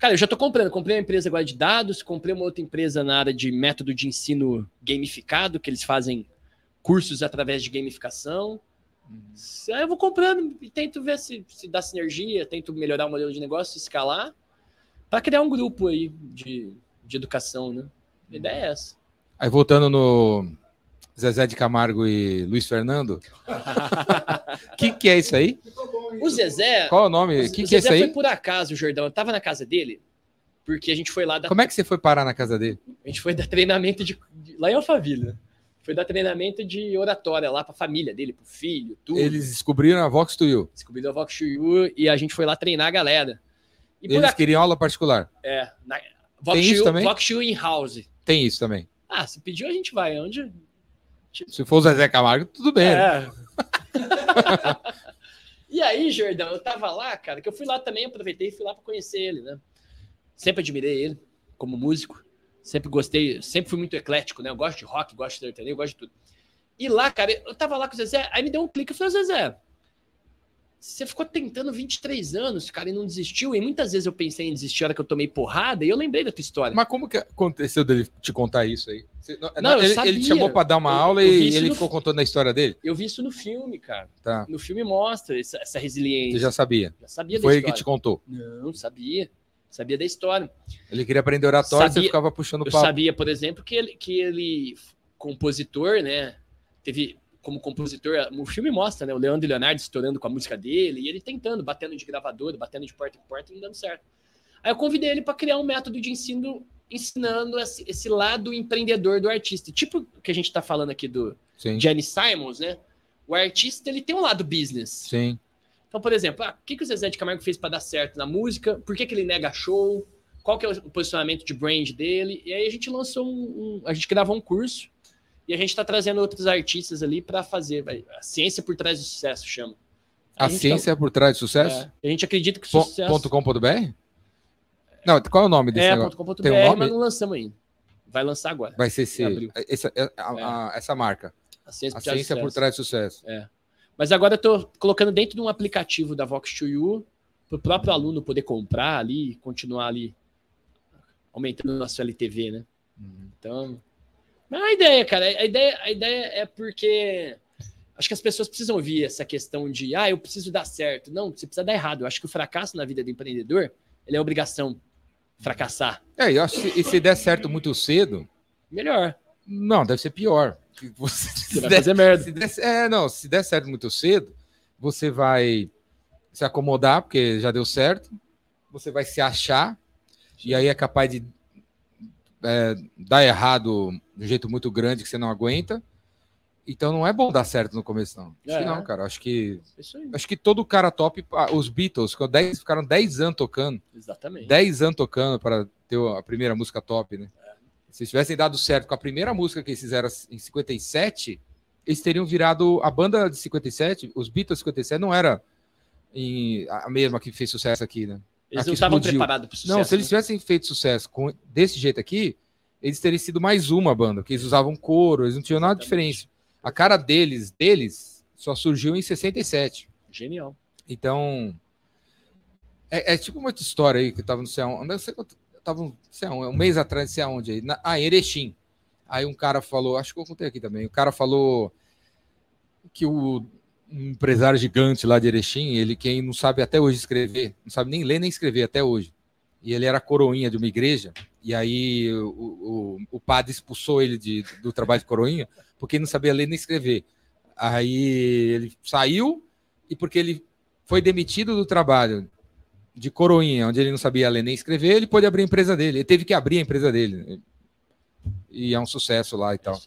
Cara, eu já tô comprando. Comprei uma empresa agora de dados, comprei uma outra empresa na área de método de ensino gamificado, que eles fazem cursos através de gamificação. Uhum. Aí eu vou comprando e tento ver se, se dá sinergia, tento melhorar o modelo de negócio, escalar, para criar um grupo aí de, de educação, né? A ideia é essa. Aí voltando no Zezé de Camargo e Luiz Fernando. O que, que é isso aí? O Zezé. Qual é o nome? O que, que é isso aí? foi por acaso, Jordão. Eu tava na casa dele, porque a gente foi lá. Da... Como é que você foi parar na casa dele? A gente foi dar treinamento de. Lá em Alphaville. Foi dar treinamento de oratória lá para a família dele, para o filho, tudo. Eles descobriram a Vox to You. Descobriram a Vox to You e a gente foi lá treinar a galera. E Eles queriam aula particular. É. Na... Vox Tem isso também? Vox to You in house. Tem isso também. Ah, se pediu, a gente vai. Onde? Se for o Zezé Camargo, tudo bem. É. Né? e aí, Jordão, eu tava lá, cara, que eu fui lá também, aproveitei e fui lá para conhecer ele, né? Sempre admirei ele como músico. Sempre gostei, sempre fui muito eclético, né? Eu gosto de rock, gosto de sertanejo, gosto de tudo. E lá, cara, eu tava lá com o Zezé, aí me deu um clique, eu falei, Zezé, você ficou tentando 23 anos, cara, e não desistiu. E muitas vezes eu pensei em desistir na hora que eu tomei porrada e eu lembrei da tua história. Mas como que aconteceu dele te contar isso aí? Você, não, não ele, ele, te chamou para dar uma eu, aula eu e ele ficou contando a história dele? Eu vi isso no filme, cara. Tá. No filme mostra essa, essa resiliência. Você já sabia? Já sabia Foi ele que te contou? Não, sabia. Sabia da história. Ele queria aprender oratório, sabia, você ficava puxando o papo. Eu sabia, por exemplo, que ele, que ele, compositor, né? Teve como compositor, o filme mostra, né? O Leandro e Leonardo estourando com a música dele, e ele tentando, batendo de gravador, batendo de porta em porta, não dando certo. Aí eu convidei ele para criar um método de ensino ensinando esse, esse, lado empreendedor do artista. Tipo o que a gente está falando aqui do Sim. Jenny Simons, né? O artista ele tem um lado business. Sim. Então, por exemplo, ah, o que, que o Zezé de Camargo fez para dar certo na música? Por que, que ele nega show? Qual que é o posicionamento de brand dele? E aí a gente lançou um, um a gente gravou um curso e a gente está trazendo outros artistas ali para fazer. A ciência por trás do sucesso chama. A, a ciência tá, por trás do sucesso? É, a gente acredita que o sucesso. .com.br? Não, qual é o nome desse é, negócio? .com.br, Tem um nome? mas não lançamos ainda. Vai lançar agora. Vai ser esse, essa, é, a, a, essa marca. A ciência, a ciência por trás do sucesso. É. Mas agora eu estou colocando dentro de um aplicativo da Vox2U para o próprio aluno poder comprar ali, continuar ali aumentando a nossa LTV, né? Uhum. Então, mas a ideia, cara, a ideia, a ideia é porque acho que as pessoas precisam ouvir essa questão de, ah, eu preciso dar certo. Não, você precisa dar errado. Eu acho que o fracasso na vida do empreendedor, ele é obrigação fracassar. É, eu acho que se der certo muito cedo, melhor. Não, deve ser pior. Você, você vai der, fazer merda. Se der, é, não, se der certo muito cedo, você vai se acomodar, porque já deu certo, você vai se achar, e aí é capaz de é, dar errado de um jeito muito grande que você não aguenta. Então não é bom dar certo no começo, não. Acho é. que não, cara. Acho que. Acho que todo cara top. Os Beatles ficaram 10 anos tocando. Exatamente. 10 anos tocando para ter a primeira música top, né? Se tivessem dado certo com a primeira música que eles fizeram em 57, eles teriam virado a banda de 57, os Beatles 57 não era em, a mesma que fez sucesso aqui, né? Eles não estavam preparados para sucesso. Não, se eles né? tivessem feito sucesso com, desse jeito aqui, eles teriam sido mais uma banda, porque eles usavam couro, eles não tinham nada diferente. A cara deles, deles, só surgiu em 67. Genial. Então, é, é tipo uma história aí que eu tava no céu. Tava, sei um, um mês atrás, não sei aonde aí. Na, ah, Erechim. Aí um cara falou, acho que eu contei aqui também, o cara falou que o um empresário gigante lá de Erechim, ele quem não sabe até hoje escrever, não sabe nem ler nem escrever até hoje. E ele era coroinha de uma igreja, e aí o, o, o padre expulsou ele de, do trabalho de coroinha, porque ele não sabia ler nem escrever. Aí ele saiu, e porque ele foi demitido do trabalho de coroinha, onde ele não sabia ler nem escrever, ele pôde abrir a empresa dele. Ele teve que abrir a empresa dele. E é um sucesso lá e tal.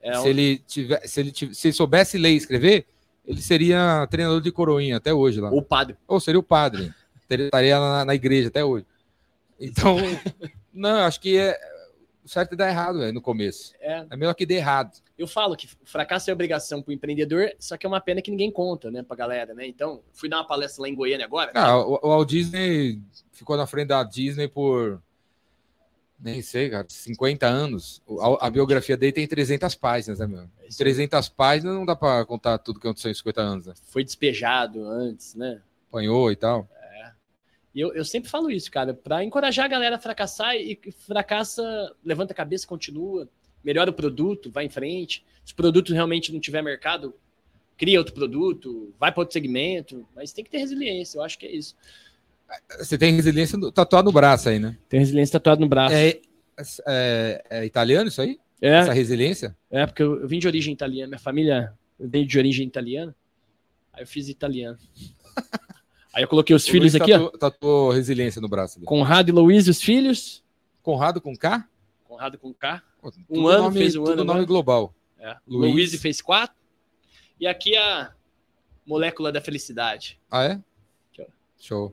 É se, ele tiver, se, ele tivesse, se ele soubesse ler e escrever, ele seria treinador de coroinha até hoje lá. O padre. Ou seria o padre. Estaria na, na igreja até hoje. Então, não, acho que é certo e dá errado véio, no começo. É. é melhor que dê errado. Eu falo que fracasso é obrigação para o empreendedor, só que é uma pena que ninguém conta, né, para galera, né? Então, fui dar uma palestra lá em Goiânia agora. Ah, o, o Walt Disney ficou na frente da Disney por nem sei, cara, 50 anos. A, a biografia dele tem 300 páginas, né, meu? É 300 páginas não dá para contar tudo que aconteceu em 50 anos, né? Foi despejado antes, né? Apanhou e tal. É. E eu, eu sempre falo isso, cara, para encorajar a galera a fracassar e fracassa, levanta a cabeça, continua, melhora o produto, vai em frente. Se o produto realmente não tiver mercado, cria outro produto, vai para outro segmento, mas tem que ter resiliência, eu acho que é isso. Você tem resiliência tatuado no braço aí, né? Tem resiliência tatuado no braço. É, é, é italiano isso aí? É. Essa resiliência? É, porque eu, eu, vim de origem italiana. Minha família veio de origem italiana. Aí eu fiz italiano. aí eu coloquei os o filhos Luiz aqui, tatu, ó. Tatuou resiliência no braço. Dele. Conrado e Luiz os filhos. Conrado com K? Conrado com K. Um ano nome, fez um tudo ano. nome global. É. Luiz. Luiz fez quatro. E aqui a molécula da felicidade. Ah, é? Show.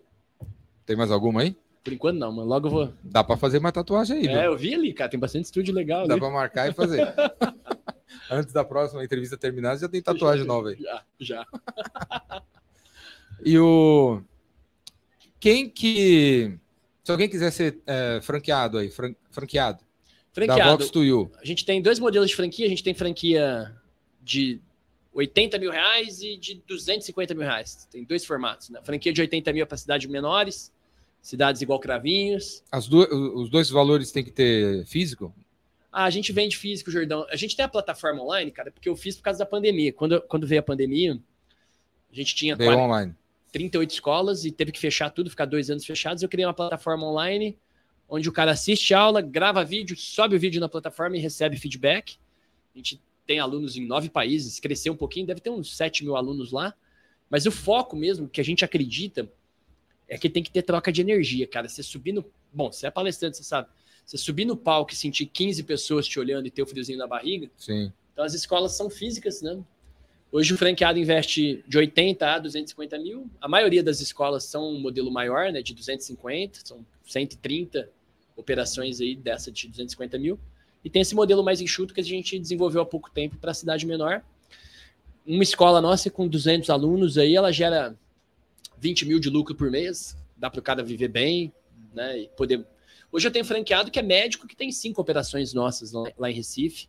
Tem mais alguma aí? Por enquanto não, mas logo eu vou. Dá para fazer mais tatuagem aí, É, eu vi ali, cara, tem bastante estúdio legal. Dá para marcar e fazer. Antes da próxima entrevista terminar, já tem tatuagem já, nova aí. Já, já. e o. Quem que. Se alguém quiser ser é, franqueado aí, fran... franqueado. Franqueado. Da Vox to you. A gente tem dois modelos de franquia. A gente tem franquia de 80 mil reais e de 250 mil reais. Tem dois formatos. Né? Franquia de 80 mil para cidades menores, cidades igual Cravinhos. As do, os dois valores tem que ter físico? Ah, a gente vende físico, Jordão. A gente tem a plataforma online, cara, porque eu fiz por causa da pandemia. Quando, quando veio a pandemia, a gente tinha 40, online. 38 escolas e teve que fechar tudo, ficar dois anos fechados. Eu criei uma plataforma online onde o cara assiste a aula, grava vídeo, sobe o vídeo na plataforma e recebe feedback. A gente tem alunos em nove países, cresceu um pouquinho, deve ter uns 7 mil alunos lá. Mas o foco mesmo, que a gente acredita, é que tem que ter troca de energia, cara. Você subir no. Bom, você é palestrante, você sabe. Você subir no palco e sentir 15 pessoas te olhando e ter o friozinho na barriga. Sim. Então as escolas são físicas, né? Hoje o franqueado investe de 80 a 250 mil. A maioria das escolas são um modelo maior, né? De 250, são 130 operações aí dessa de 250 mil. E tem esse modelo mais enxuto que a gente desenvolveu há pouco tempo para a cidade menor. Uma escola nossa com 200 alunos aí, ela gera 20 mil de lucro por mês. Dá para o cara viver bem, né? E poder. Hoje eu tenho franqueado que é médico que tem cinco operações nossas lá em Recife.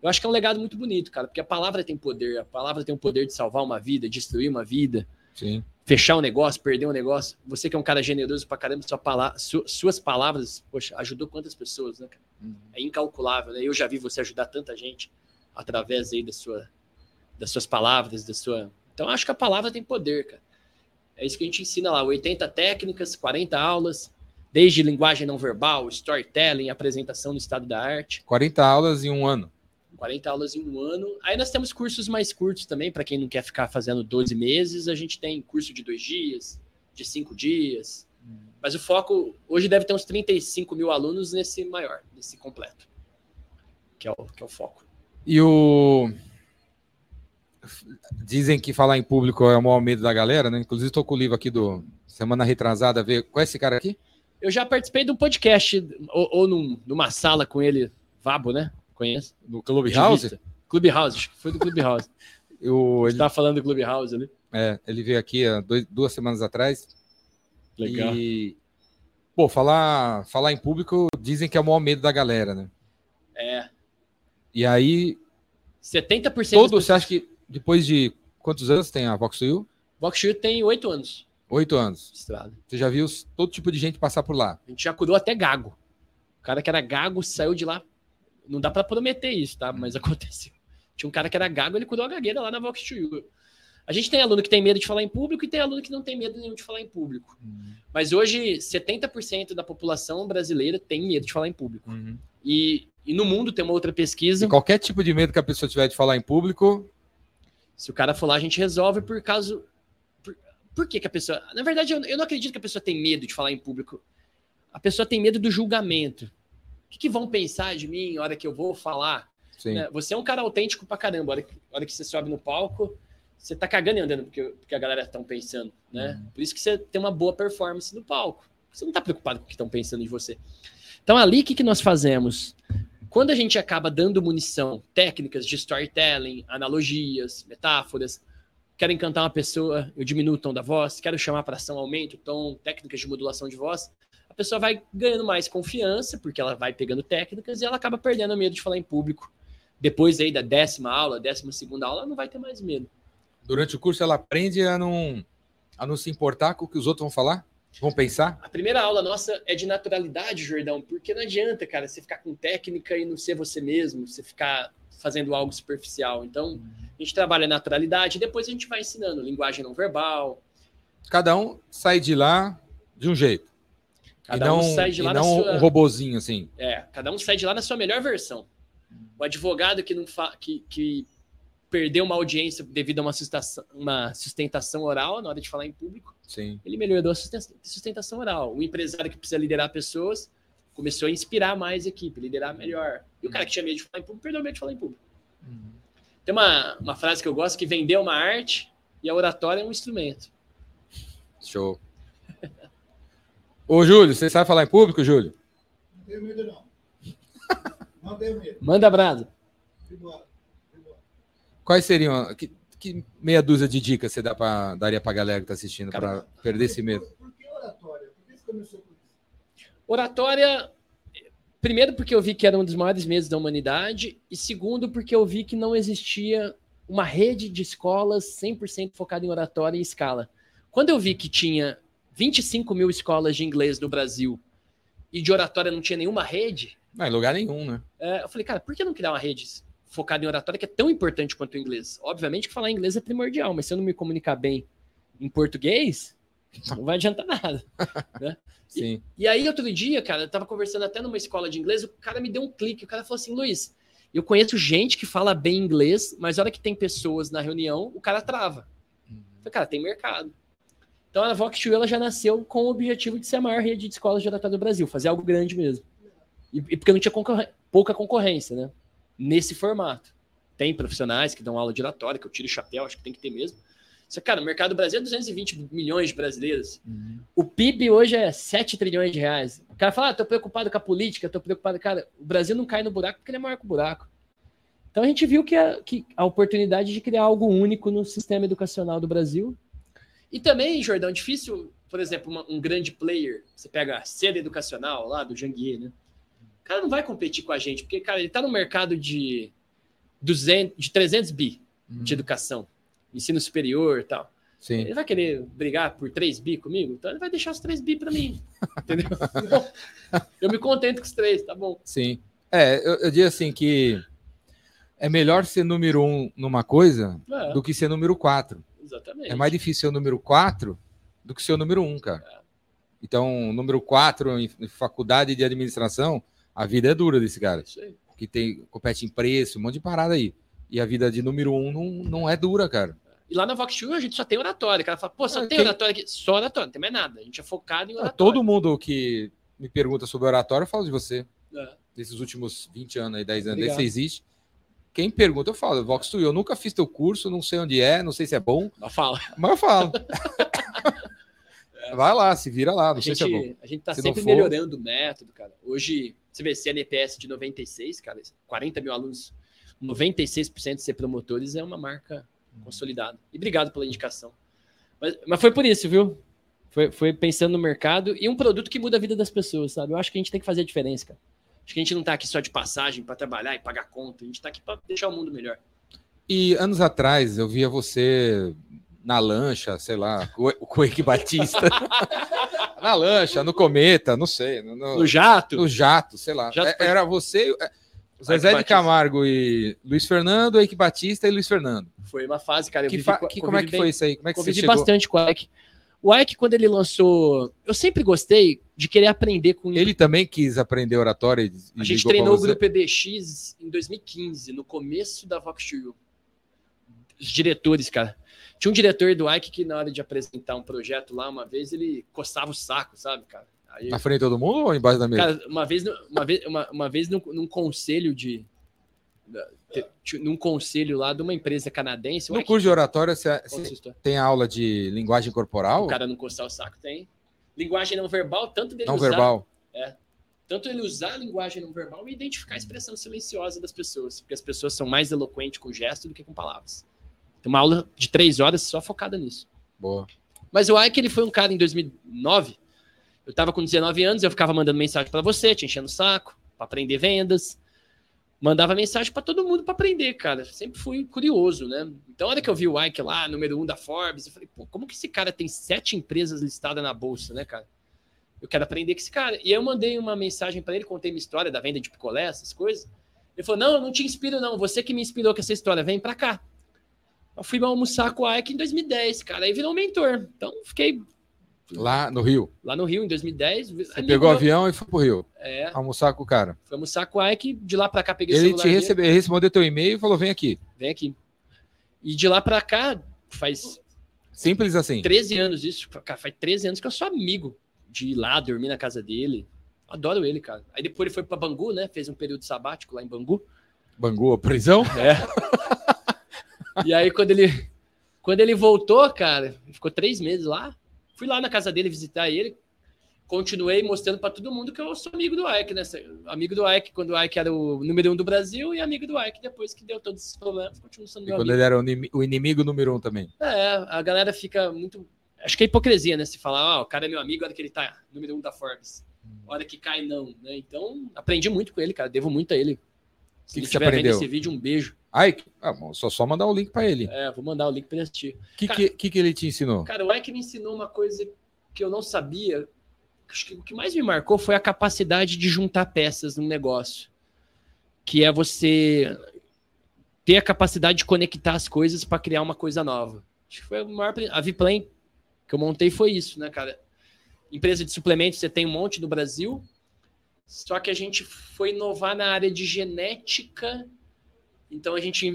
Eu acho que é um legado muito bonito, cara, porque a palavra tem poder, a palavra tem o poder de salvar uma vida, destruir uma vida. Sim. Fechar um negócio, perder um negócio. Você que é um cara generoso pra caramba, sua palavra, su, suas palavras, poxa, ajudou quantas pessoas, né, cara? Uhum. É incalculável, né? Eu já vi você ajudar tanta gente através aí da sua, das suas palavras, da sua. Então, acho que a palavra tem poder, cara. É isso que a gente ensina lá: 80 técnicas, 40 aulas, desde linguagem não verbal, storytelling, apresentação no estado da arte. 40 aulas em um ano. 40 aulas em um ano. Aí nós temos cursos mais curtos também, para quem não quer ficar fazendo 12 meses. A gente tem curso de dois dias, de cinco dias. Mas o foco, hoje deve ter uns 35 mil alunos nesse maior, nesse completo. Que é o, que é o foco. E o. Dizem que falar em público é o maior medo da galera, né? Inclusive, estou com o livro aqui do Semana Retrasada. Ver... Qual é esse cara aqui? Eu já participei de um podcast, ou, ou num, numa sala com ele, Vabo, né? Conhece? No Clubhouse? Clubhouse, acho que foi do Clubhouse. Eu, ele estava falando do Clubhouse ali. É, ele veio aqui há dois, duas semanas atrás. Legal. E, pô, falar, falar em público dizem que é o maior medo da galera, né? É. E aí. 70% todo, Você acha que depois de quantos anos tem a Vox You? Vox You tem oito anos. Oito anos. Estrada. Você já viu todo tipo de gente passar por lá? A gente já curou até gago. O cara que era gago saiu de lá Não dá para prometer isso, tá? Mas aconteceu. Tinha um cara que era gago, ele curou a gagueira lá na Vox 2 A gente tem aluno que tem medo de falar em público e tem aluno que não tem medo nenhum de falar em público. Uhum. Mas hoje, 70% da população brasileira tem medo de falar em público. Uhum. E, e no mundo tem uma outra pesquisa. E qualquer tipo de medo que a pessoa tiver de falar em público. Se o cara for lá, a gente resolve por causa. Por, por que, que a pessoa. Na verdade, eu, eu não acredito que a pessoa tem medo de falar em público. A pessoa tem medo do julgamento. O que, que vão pensar de mim na hora que eu vou falar? Né? Você é um cara autêntico pra caramba. A hora, que, a hora que você sobe no palco, você tá cagando e andando porque, porque a galera estão pensando, né? Uhum. Por isso que você tem uma boa performance no palco. Você não tá preocupado com o que estão pensando de você. Então, ali, o que, que nós fazemos? Quando a gente acaba dando munição, técnicas de storytelling, analogias, metáforas, quero encantar uma pessoa, eu diminuo o tom da voz, quero chamar para ação, aumento o tom, técnicas de modulação de voz, a pessoa vai ganhando mais confiança, porque ela vai pegando técnicas e ela acaba perdendo o medo de falar em público depois aí da décima aula, décima segunda aula, não vai ter mais medo. Durante o curso ela aprende a não, a não se importar com o que os outros vão falar? Vão pensar? A primeira aula nossa é de naturalidade, Jordão, porque não adianta, cara, você ficar com técnica e não ser você mesmo, você ficar fazendo algo superficial. Então, a gente trabalha naturalidade e depois a gente vai ensinando linguagem não verbal. Cada um sai de lá de um jeito. Cada e não, um sai de lá e não sua... um robozinho assim. É, cada um sai de lá na sua melhor versão. O advogado que não fa... que, que perdeu uma audiência devido a uma sustentação, uma sustentação oral na hora de falar em público, Sim. ele melhorou a sustentação oral. O empresário que precisa liderar pessoas começou a inspirar mais a equipe, liderar melhor. E o cara que tinha medo de falar em público perdeu medo de falar em público. Uhum. Tem uma, uma frase que eu gosto que vender é uma arte e a oratória é um instrumento. Show. Ô, Júlio, você sabe falar em público, Júlio? Não tenho medo, não. Manda brasa. Quais seriam. Que, que, meia dúzia de dicas você dá pra, daria para a galera que está assistindo para perder esse medo? Por, que oratória? Por que você começou com isso? Oratória. Primeiro, porque eu vi que era um dos maiores medos da humanidade, e segundo, porque eu vi que não existia uma rede de escolas 100% focada em oratória e escala. Quando eu vi que tinha 25 mil escolas de inglês no Brasil e de oratória não tinha nenhuma rede, não, em lugar nenhum, né? É, eu falei, cara, por que não criar uma rede focada em oratória que é tão importante quanto o inglês? Obviamente que falar inglês é primordial, mas se eu não me comunicar bem em português, não vai adiantar nada. né? Sim. E, e, aí, outro dia, cara, eu tava conversando até numa escola de inglês, o cara me deu um clique, o cara falou assim, Luiz, eu conheço gente que fala bem inglês, mas na hora que tem pessoas na reunião, o cara trava. Uhum. Falei, cara, tem mercado. Então a Vox ela já nasceu com o objetivo de ser a maior rede de escolas de oratória do Brasil, fazer algo grande mesmo. E, e porque não tinha concorrência, pouca concorrência, né? Nesse formato. Tem profissionais que dão aula de oratória, que eu tiro o chapéu, acho que tem que ter mesmo. Só, cara, o mercado do Brasil é 220 milhões de brasileiros. Uhum. O PIB hoje é 7 trilhões de reais. O cara fala, ah, tô preocupado com a política, tô preocupado. Cara, o Brasil não cai no buraco porque ele é maior que o buraco. Então a gente viu que a, que a oportunidade de criar algo único no sistema educacional do Brasil. E também, Jordão, difícil, por exemplo, uma, um grande player, você pega a seda educacional lá do Janguier, né? Cara não vai competir com a gente, porque, cara, ele tá no mercado de 200, de 300 bi uhum. de educação, ensino superior e tal. Sim. Ele vai querer brigar por 3 bi comigo? Então ele vai deixar os 3 bi para mim. entendeu? eu me contento com os 3, tá bom. Sim. É, eu, eu digo assim que é melhor ser número um numa coisa é. do que ser número 4. Exatamente. É mais difícil ser o número 4 do que ser o número 1, cara. É. Então, número 4 em faculdade de administração a vida é dura desse cara. Que tem, compete em preço, um monte de parada aí. E a vida de número um não, não é dura, cara. E lá na Vox a gente só tem oratória. O cara fala, pô, só é, tem quem... oratória aqui. Só oratória, não tem mais nada. A gente é focado em ah, oratória. todo mundo que me pergunta sobre oratória, eu falo de você. É. Desses últimos 20 anos aí, 10 anos, que você existe. Quem pergunta, eu falo, Vox eu nunca fiz teu curso, não sei onde é, não sei se é bom. Mas fala. Mas eu falo. Vai lá, se vira lá, não a sei gente, se é bom. A gente tá se sempre melhorando o método, cara. Hoje, você vê, CNPS de 96, cara, 40 mil alunos, 96% de ser promotores é uma marca consolidada. E obrigado pela indicação. Mas, mas foi por isso, viu? Foi, foi pensando no mercado e um produto que muda a vida das pessoas, sabe? Eu acho que a gente tem que fazer a diferença, cara. Acho que a gente não tá aqui só de passagem para trabalhar e pagar conta. A gente tá aqui para deixar o mundo melhor. E anos atrás eu via você na lancha, sei lá, com o Coique Batista. Na lancha, no cometa, não sei. No, no, no jato? No jato, sei lá. Jato é, era você. É, Zezé de. Camargo e Luiz Fernando, Eike Batista e Luiz Fernando. Foi uma fase, cara. Eu Que vivi que- como é que convivi foi bem- isso aí? Como é que você chegou? bastante com o Ike. O Ike, quando ele lançou. Eu sempre gostei de querer aprender com Ele também quis aprender oratória e A gente treinou o grupo EBX em 2015, no começo da Vox Studio. Os diretores, cara. Tinha um diretor do Ike que, na hora de apresentar um projeto lá, uma vez, ele coçava o saco, sabe, cara? Aí, Na frente de todo mundo ou embaixo da mesa? cara, uma vez, uma vez, uma, uma vez num, num conselho de. Num conselho lá de uma empresa canadense. no Ike- curso de oratória, você, conta você tem aula de linguagem corporal? O cara não coçar o saco tem. Linguagem não verbal, tanto dele não usar, verbal? tanto ele usar a linguagem não verbal e identificar a expressão silenciosa das pessoas, porque as pessoas são mais eloquentes com gesto do que com palavras. Uma aula de três horas só focada nisso. Boa. Mas o Ike, ele foi um cara em 2009. Eu tava com 19 anos, eu ficava mandando mensagem para você, te enchendo o saco, para aprender vendas. Mandava mensagem para todo mundo para aprender, cara. Sempre fui curioso, né? Então, a hora que eu vi o Ike lá, número um da Forbes, eu falei, pô, como que esse cara tem sete empresas listadas na bolsa, né, cara? Eu quero aprender com esse cara. E eu mandei uma mensagem para ele, contei minha história da venda de picolé, essas coisas. Ele falou: Não, eu não te inspiro, não. Você que me inspirou com essa história, vem para cá. Eu fui almoçar com o Ike em 2010, cara. Aí virou mentor. Então, fiquei Lá no Rio. lá no Rio em 2010. Você pegou o avião e foi pro Rio. É, Almoçar com o cara. fui almoçar com o Ike. De lá para cá, peguei o Ele celular te recebeu, ele respondeu teu e-mail e falou: vem aqui. Vem aqui. E de lá para cá, faz Simples assim. 13 anos isso. Cara, faz 13 anos que eu sou amigo de ir lá dormir na casa dele. Adoro ele, cara. Aí depois ele foi para Bangu, né? Fez um período sabático lá em Bangu. Bangu, prisão? É. e aí, quando ele, quando ele voltou, cara, ficou três meses lá. Fui lá na casa dele visitar ele. Continuei mostrando para todo mundo que eu sou amigo do Ike, né? Amigo do Ike quando o Ike era o número um do Brasil e amigo do Ike depois que deu todos esses problemas. Continuo sendo E meu quando amigo. ele era o inimi- o inimigo número um também. É, a galera fica muito. Acho que é hipocrisia, né? Se falar, ah, o cara é meu amigo, a hora que ele tá número um da Forbes. A hora que cai, não, né? Então, aprendi muito com ele, cara. Devo muito a ele. Se Que ele estiver vendo esse vídeo, um beijo. Ai, ah, só, só mandar o link pra ele. É, vou mandar o link pra ele assistir. O que, que, que, que ele te ensinou? Cara, o Ike me ensinou uma coisa que eu não sabia. Acho que o que mais me marcou foi a capacidade de juntar peças num negócio. Que é você ter a capacidade de conectar as coisas para criar uma coisa nova. Acho que foi o maior. A Viplan que eu montei foi isso, né, cara? Empresa de suplementos, você tem um monte no Brasil. Só que a gente foi inovar na área de genética. Então a gente.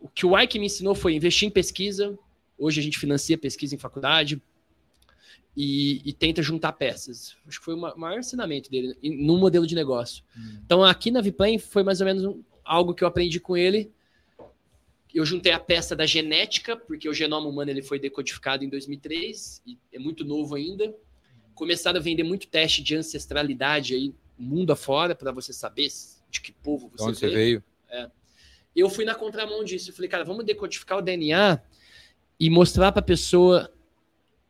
O que o Ike me ensinou foi investir em pesquisa, Hoje a gente financia pesquisa em faculdade e, e tenta juntar peças. Acho que foi o ma- maior ensinamento dele no modelo de negócio. Então aqui na Viplan foi mais ou menos um- algo que eu aprendi com ele. Eu juntei a peça da genética, porque o genoma humano ele foi decodificado em 2003 e é muito novo ainda. Começaram a vender muito teste de ancestralidade aí mundo afora para você saber de que povo você, onde você veio veio? eu fui na contramão disso. Eu falei, cara, vamos decodificar o DNA e mostrar para a pessoa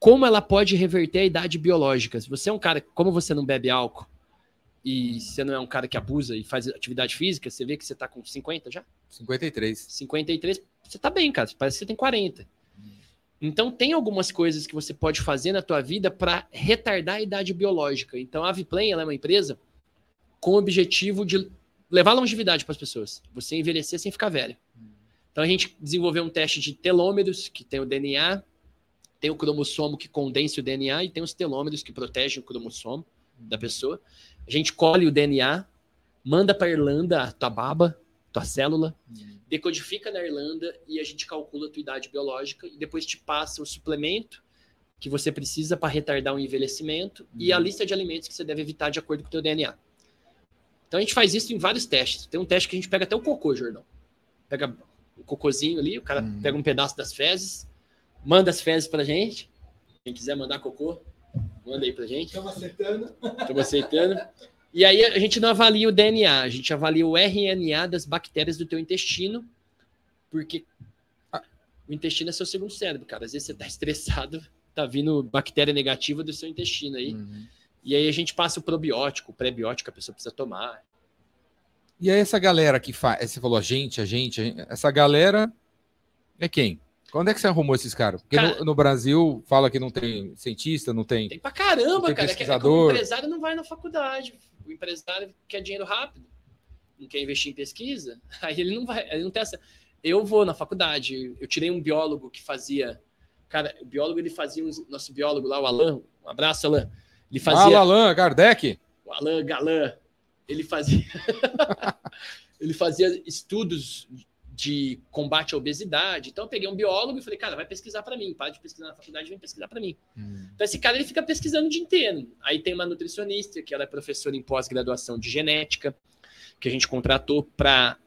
como ela pode reverter a idade biológica. Se você é um cara, como você não bebe álcool e você não é um cara que abusa e faz atividade física, você vê que você tá com 50 já? 53. 53, você tá bem, cara. Parece que você tem 40. Então tem algumas coisas que você pode fazer na tua vida para retardar a idade biológica. Então a Aviplan é uma empresa com o objetivo de levar longevidade para as pessoas. Você envelhecer sem ficar velho. Então a gente desenvolveu um teste de telômeros, que tem o DNA, tem o cromossomo que condensa o DNA e tem os telômeros que protegem o cromossomo da pessoa. A gente colhe o DNA, manda para Irlanda a tua baba, tua célula, decodifica na Irlanda e a gente calcula a tua idade biológica e depois te passa o suplemento que você precisa para retardar o envelhecimento e a lista de alimentos que você deve evitar de acordo com o teu DNA. Então a gente faz isso em vários testes. Tem um teste que a gente pega até o cocô, Jordão. Pega o cocôzinho ali, o cara Uhum. pega um pedaço das fezes, manda as fezes pra gente. Quem quiser mandar cocô, manda aí pra gente. Estamos acertando. Estamos aceitando. E aí a gente não avalia o DNA, a gente avalia o RNA das bactérias do teu intestino, porque o intestino é seu segundo cérebro, cara. Às vezes você tá estressado, tá vindo bactéria negativa do seu intestino aí. Uhum. E aí a gente passa o probiótico, o pré-biótico que a pessoa precisa tomar. E aí essa galera que faz, você falou a gente, a gente, a gente, essa galera é quem? Quando é que você arrumou esses caras? Porque Cara- no, no Brasil fala que não tem cientista, não tem. Tem pra caramba, Tem cara. É que, é que o pesquisador. empresário não vai na faculdade. O empresário quer dinheiro rápido. não quer investir em pesquisa, aí ele não vai, ele não tem essa. Eu vou na faculdade, eu tirei um biólogo que fazia. Cara, o biólogo ele fazia. uns- nosso biólogo lá, o Alan, um abraço, Alan. Ele fazia. Fala, Alan, Kardec. o Alan Galan, ele fazia ele fazia estudos de combate à obesidade. Então eu peguei um biólogo e falei, cara, vai pesquisar para mim, para de pesquisar na faculdade, vem pesquisar para mim. Então esse cara ele fica pesquisando o dia inteiro. Aí tem uma nutricionista que ela é professora em pós-graduação de genética, que a gente contratou para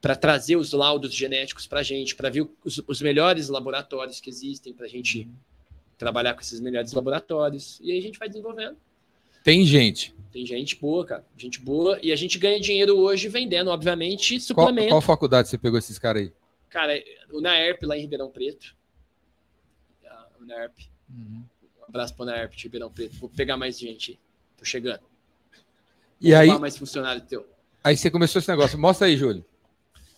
para trazer os laudos genéticos para a gente, para ver os, os melhores laboratórios que existem, para a gente trabalhar com esses melhores laboratórios. E aí a gente vai desenvolvendo. Tem gente. Tem gente boa, cara. Gente boa. E a gente ganha dinheiro hoje vendendo, obviamente, Qual, suplemento. qual faculdade você pegou esses caras aí? Cara, o NAERP lá em Ribeirão Preto. Ah, O NAERP. Um abraço pro NAERP de Ribeirão Preto. Vou pegar mais gente. aí. Tô chegando. E aí, Vou mais funcionário teu. aí você começou esse negócio. Mostra aí, Júlio.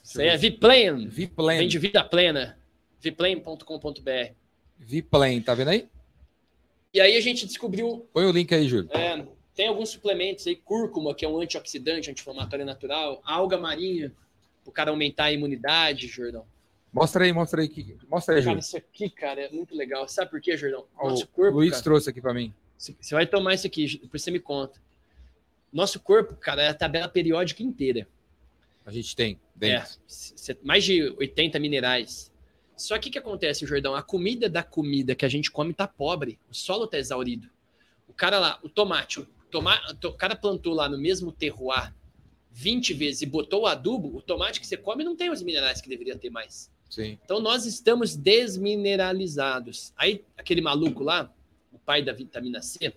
Isso aí é Viplan. Viplan. Vem de vida plena. Viplan.com.br. Viplan, tá vendo aí? E aí a gente descobriu Põe o link aí, Júlio. É, tem alguns suplementos aí, cúrcuma, que é um antioxidante, anti-inflamatório natural, alga marinha, o cara aumentar a imunidade, Jordão. Mostra aí, mostra aí. que- Mostra aí, Cara, Júlio. isso aqui, cara, é muito legal. Sabe por quê, Jordão? Nosso o corpo, Luiz cara, trouxe aqui pra mim. você vai tomar isso aqui, depois você me conta. Nosso corpo, cara, é a tabela periódica inteira. A gente tem É, dentro. c- mais de 80 minerais. Só que o que acontece, Jordão? A comida da comida que a gente come tá pobre. O solo tá exaurido. O cara lá, o tomate, o, toma, o cara plantou lá no mesmo terroir 20 vezes e botou o adubo, o tomate que você come não tem os minerais que deveria ter mais. Sim. Então nós estamos desmineralizados. Aí aquele maluco lá, o pai da vitamina C,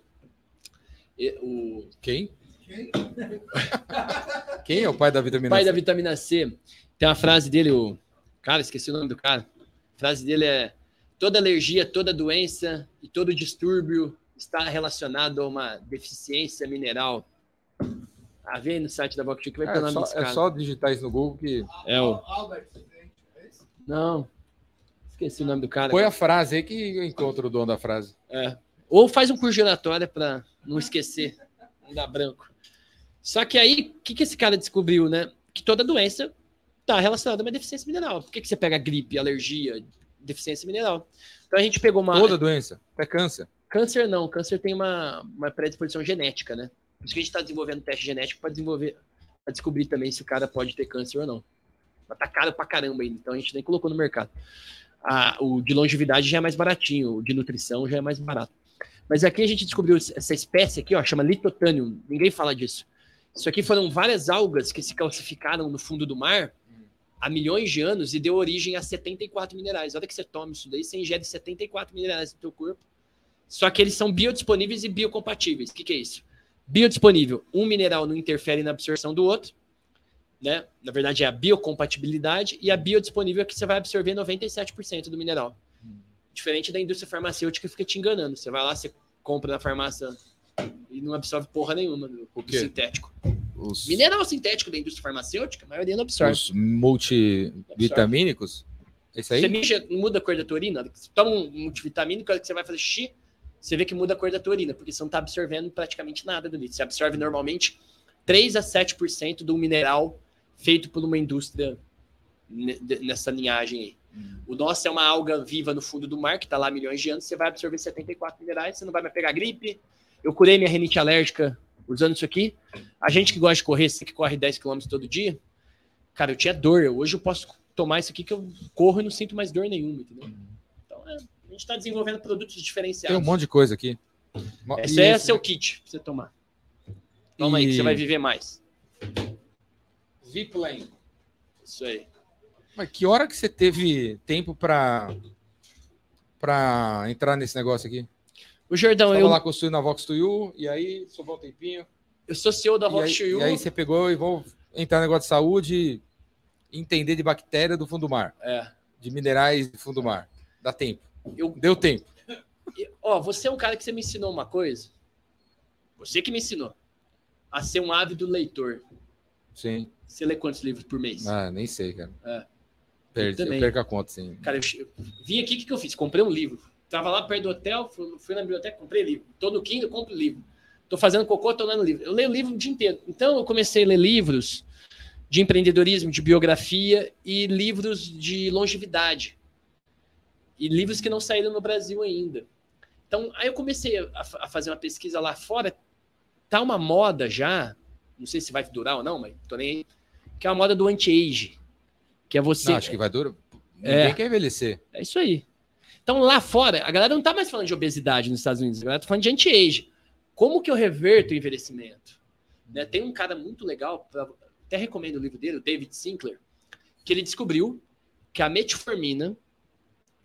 o Quem? Quem? Quem é o pai da vitamina pai C? da vitamina C, tem uma frase dele, o cara, esqueci o nome do cara. A frase dele é: toda alergia, toda doença e todo distúrbio está relacionado a uma deficiência mineral. Ah, vem no site da Voctio que vai ter o É nome só, é só digitar isso no Google que. É o. Albert, é isso? Não. Esqueci o nome do cara. Põe a frase aí que eu encontro o dono da frase. É. Ou faz um curso de oratória para não esquecer, não dar branco. Só que aí, o que, que esse cara descobriu, né? Que toda doença está relacionada a uma deficiência mineral. Por que, que você pega gripe, alergia, deficiência mineral? Então a gente pegou uma. Toda doença. Até câncer. Câncer não, câncer tem uma, uma predisposição genética, né? Por isso que a gente está desenvolvendo teste genético para desenvolver, para descobrir também se o cara pode ter câncer ou não. Mas tá caro pra caramba ainda, então a gente nem colocou no mercado. Ah, o de longevidade já é mais baratinho, o de nutrição já é mais barato. Mas aqui a gente descobriu essa espécie aqui, ó, chama Litotanium. Ninguém fala disso. Isso aqui foram várias algas que se calcificaram no fundo do mar há milhões de anos e deu origem a 74 minerais. A hora que você toma isso daí, você ingere 74 minerais no teu corpo. Só que eles são biodisponíveis e biocompatíveis. O que, que é isso? Biodisponível, um mineral não interfere na absorção do outro, né? Na verdade, é a biocompatibilidade, e a biodisponível é que você vai absorver 97% do mineral. Diferente da indústria farmacêutica que fica te enganando. Você vai lá, você compra na farmácia e não absorve porra nenhuma do, O do sintético. Os, Mineral sintético da indústria farmacêutica, a maioria não absorve. os multivitamínicos. Esse aí? Você não muda a cor da tua urina? Você toma um multivitamínico, que você vai fazer xixi, você vê que muda a cor da tua urina, porque você não está absorvendo praticamente nada do. Você absorve normalmente 3 a 7% do mineral feito por uma indústria nessa linhagem aí. O nosso é uma alga viva no fundo do mar, que está lá há milhões de anos, você vai absorver 74 minerais, você não vai mais pegar gripe. Eu curei minha renite alérgica usando isso aqui. A gente que gosta de correr, você que corre 10 km todo dia, cara, eu tinha dor. Hoje eu posso tomar isso aqui que eu corro e não sinto mais dor nenhuma, entendeu? A gente está desenvolvendo produtos Tem diferenciados. um monte de coisa aqui. Esse e é esse- seu kit pra você tomar. Toma aí, que E- você vai viver mais. Zipline. Isso aí. Mas que hora que você teve tempo pra, pra entrar nesse negócio aqui? O Jordão, eu, lá construindo a Vox to You, e aí sobrou um tempinho. eu sou CEO da E Rock aí, Shield. e aí você pegou e vou entrar no negócio de saúde, entender de bactéria do fundo do mar, É. de minerais do fundo do mar. Dá tempo. Eu, Deu tempo. Ó, você é um cara que você me ensinou uma coisa. Você que me ensinou. A ser um ávido leitor. Sim. Você lê quantos livros por mês? Ah, nem sei, cara. É. Perdi, Eu eu, perco a conta, sim. Cara, eu, eu vim aqui, o que, que eu fiz? Comprei um livro. Tava lá perto do hotel, fui, fui na biblioteca, comprei livro. Tô no Kindle, compro livro. Tô fazendo cocô, tô lendo livro. Eu leio livro o dia inteiro. Então, eu comecei a ler livros de empreendedorismo, de biografia e livros de longevidade. E livros que não saíram no Brasil ainda. Então, aí eu comecei a, a fazer uma pesquisa lá fora. Tá uma moda já, não sei se vai durar ou não, mas tô nem aí, que é a moda do anti-age. Que é você. Não, acho que vai durar. Ninguém É. quer envelhecer. É isso aí. Então, lá fora, a galera não tá mais falando de obesidade nos Estados Unidos, a galera tá falando de anti-age. Como que eu reverto o envelhecimento? Né, Tem um cara muito legal, pra- até recomendo o livro dele, o David Sinclair, que ele descobriu que a metformina,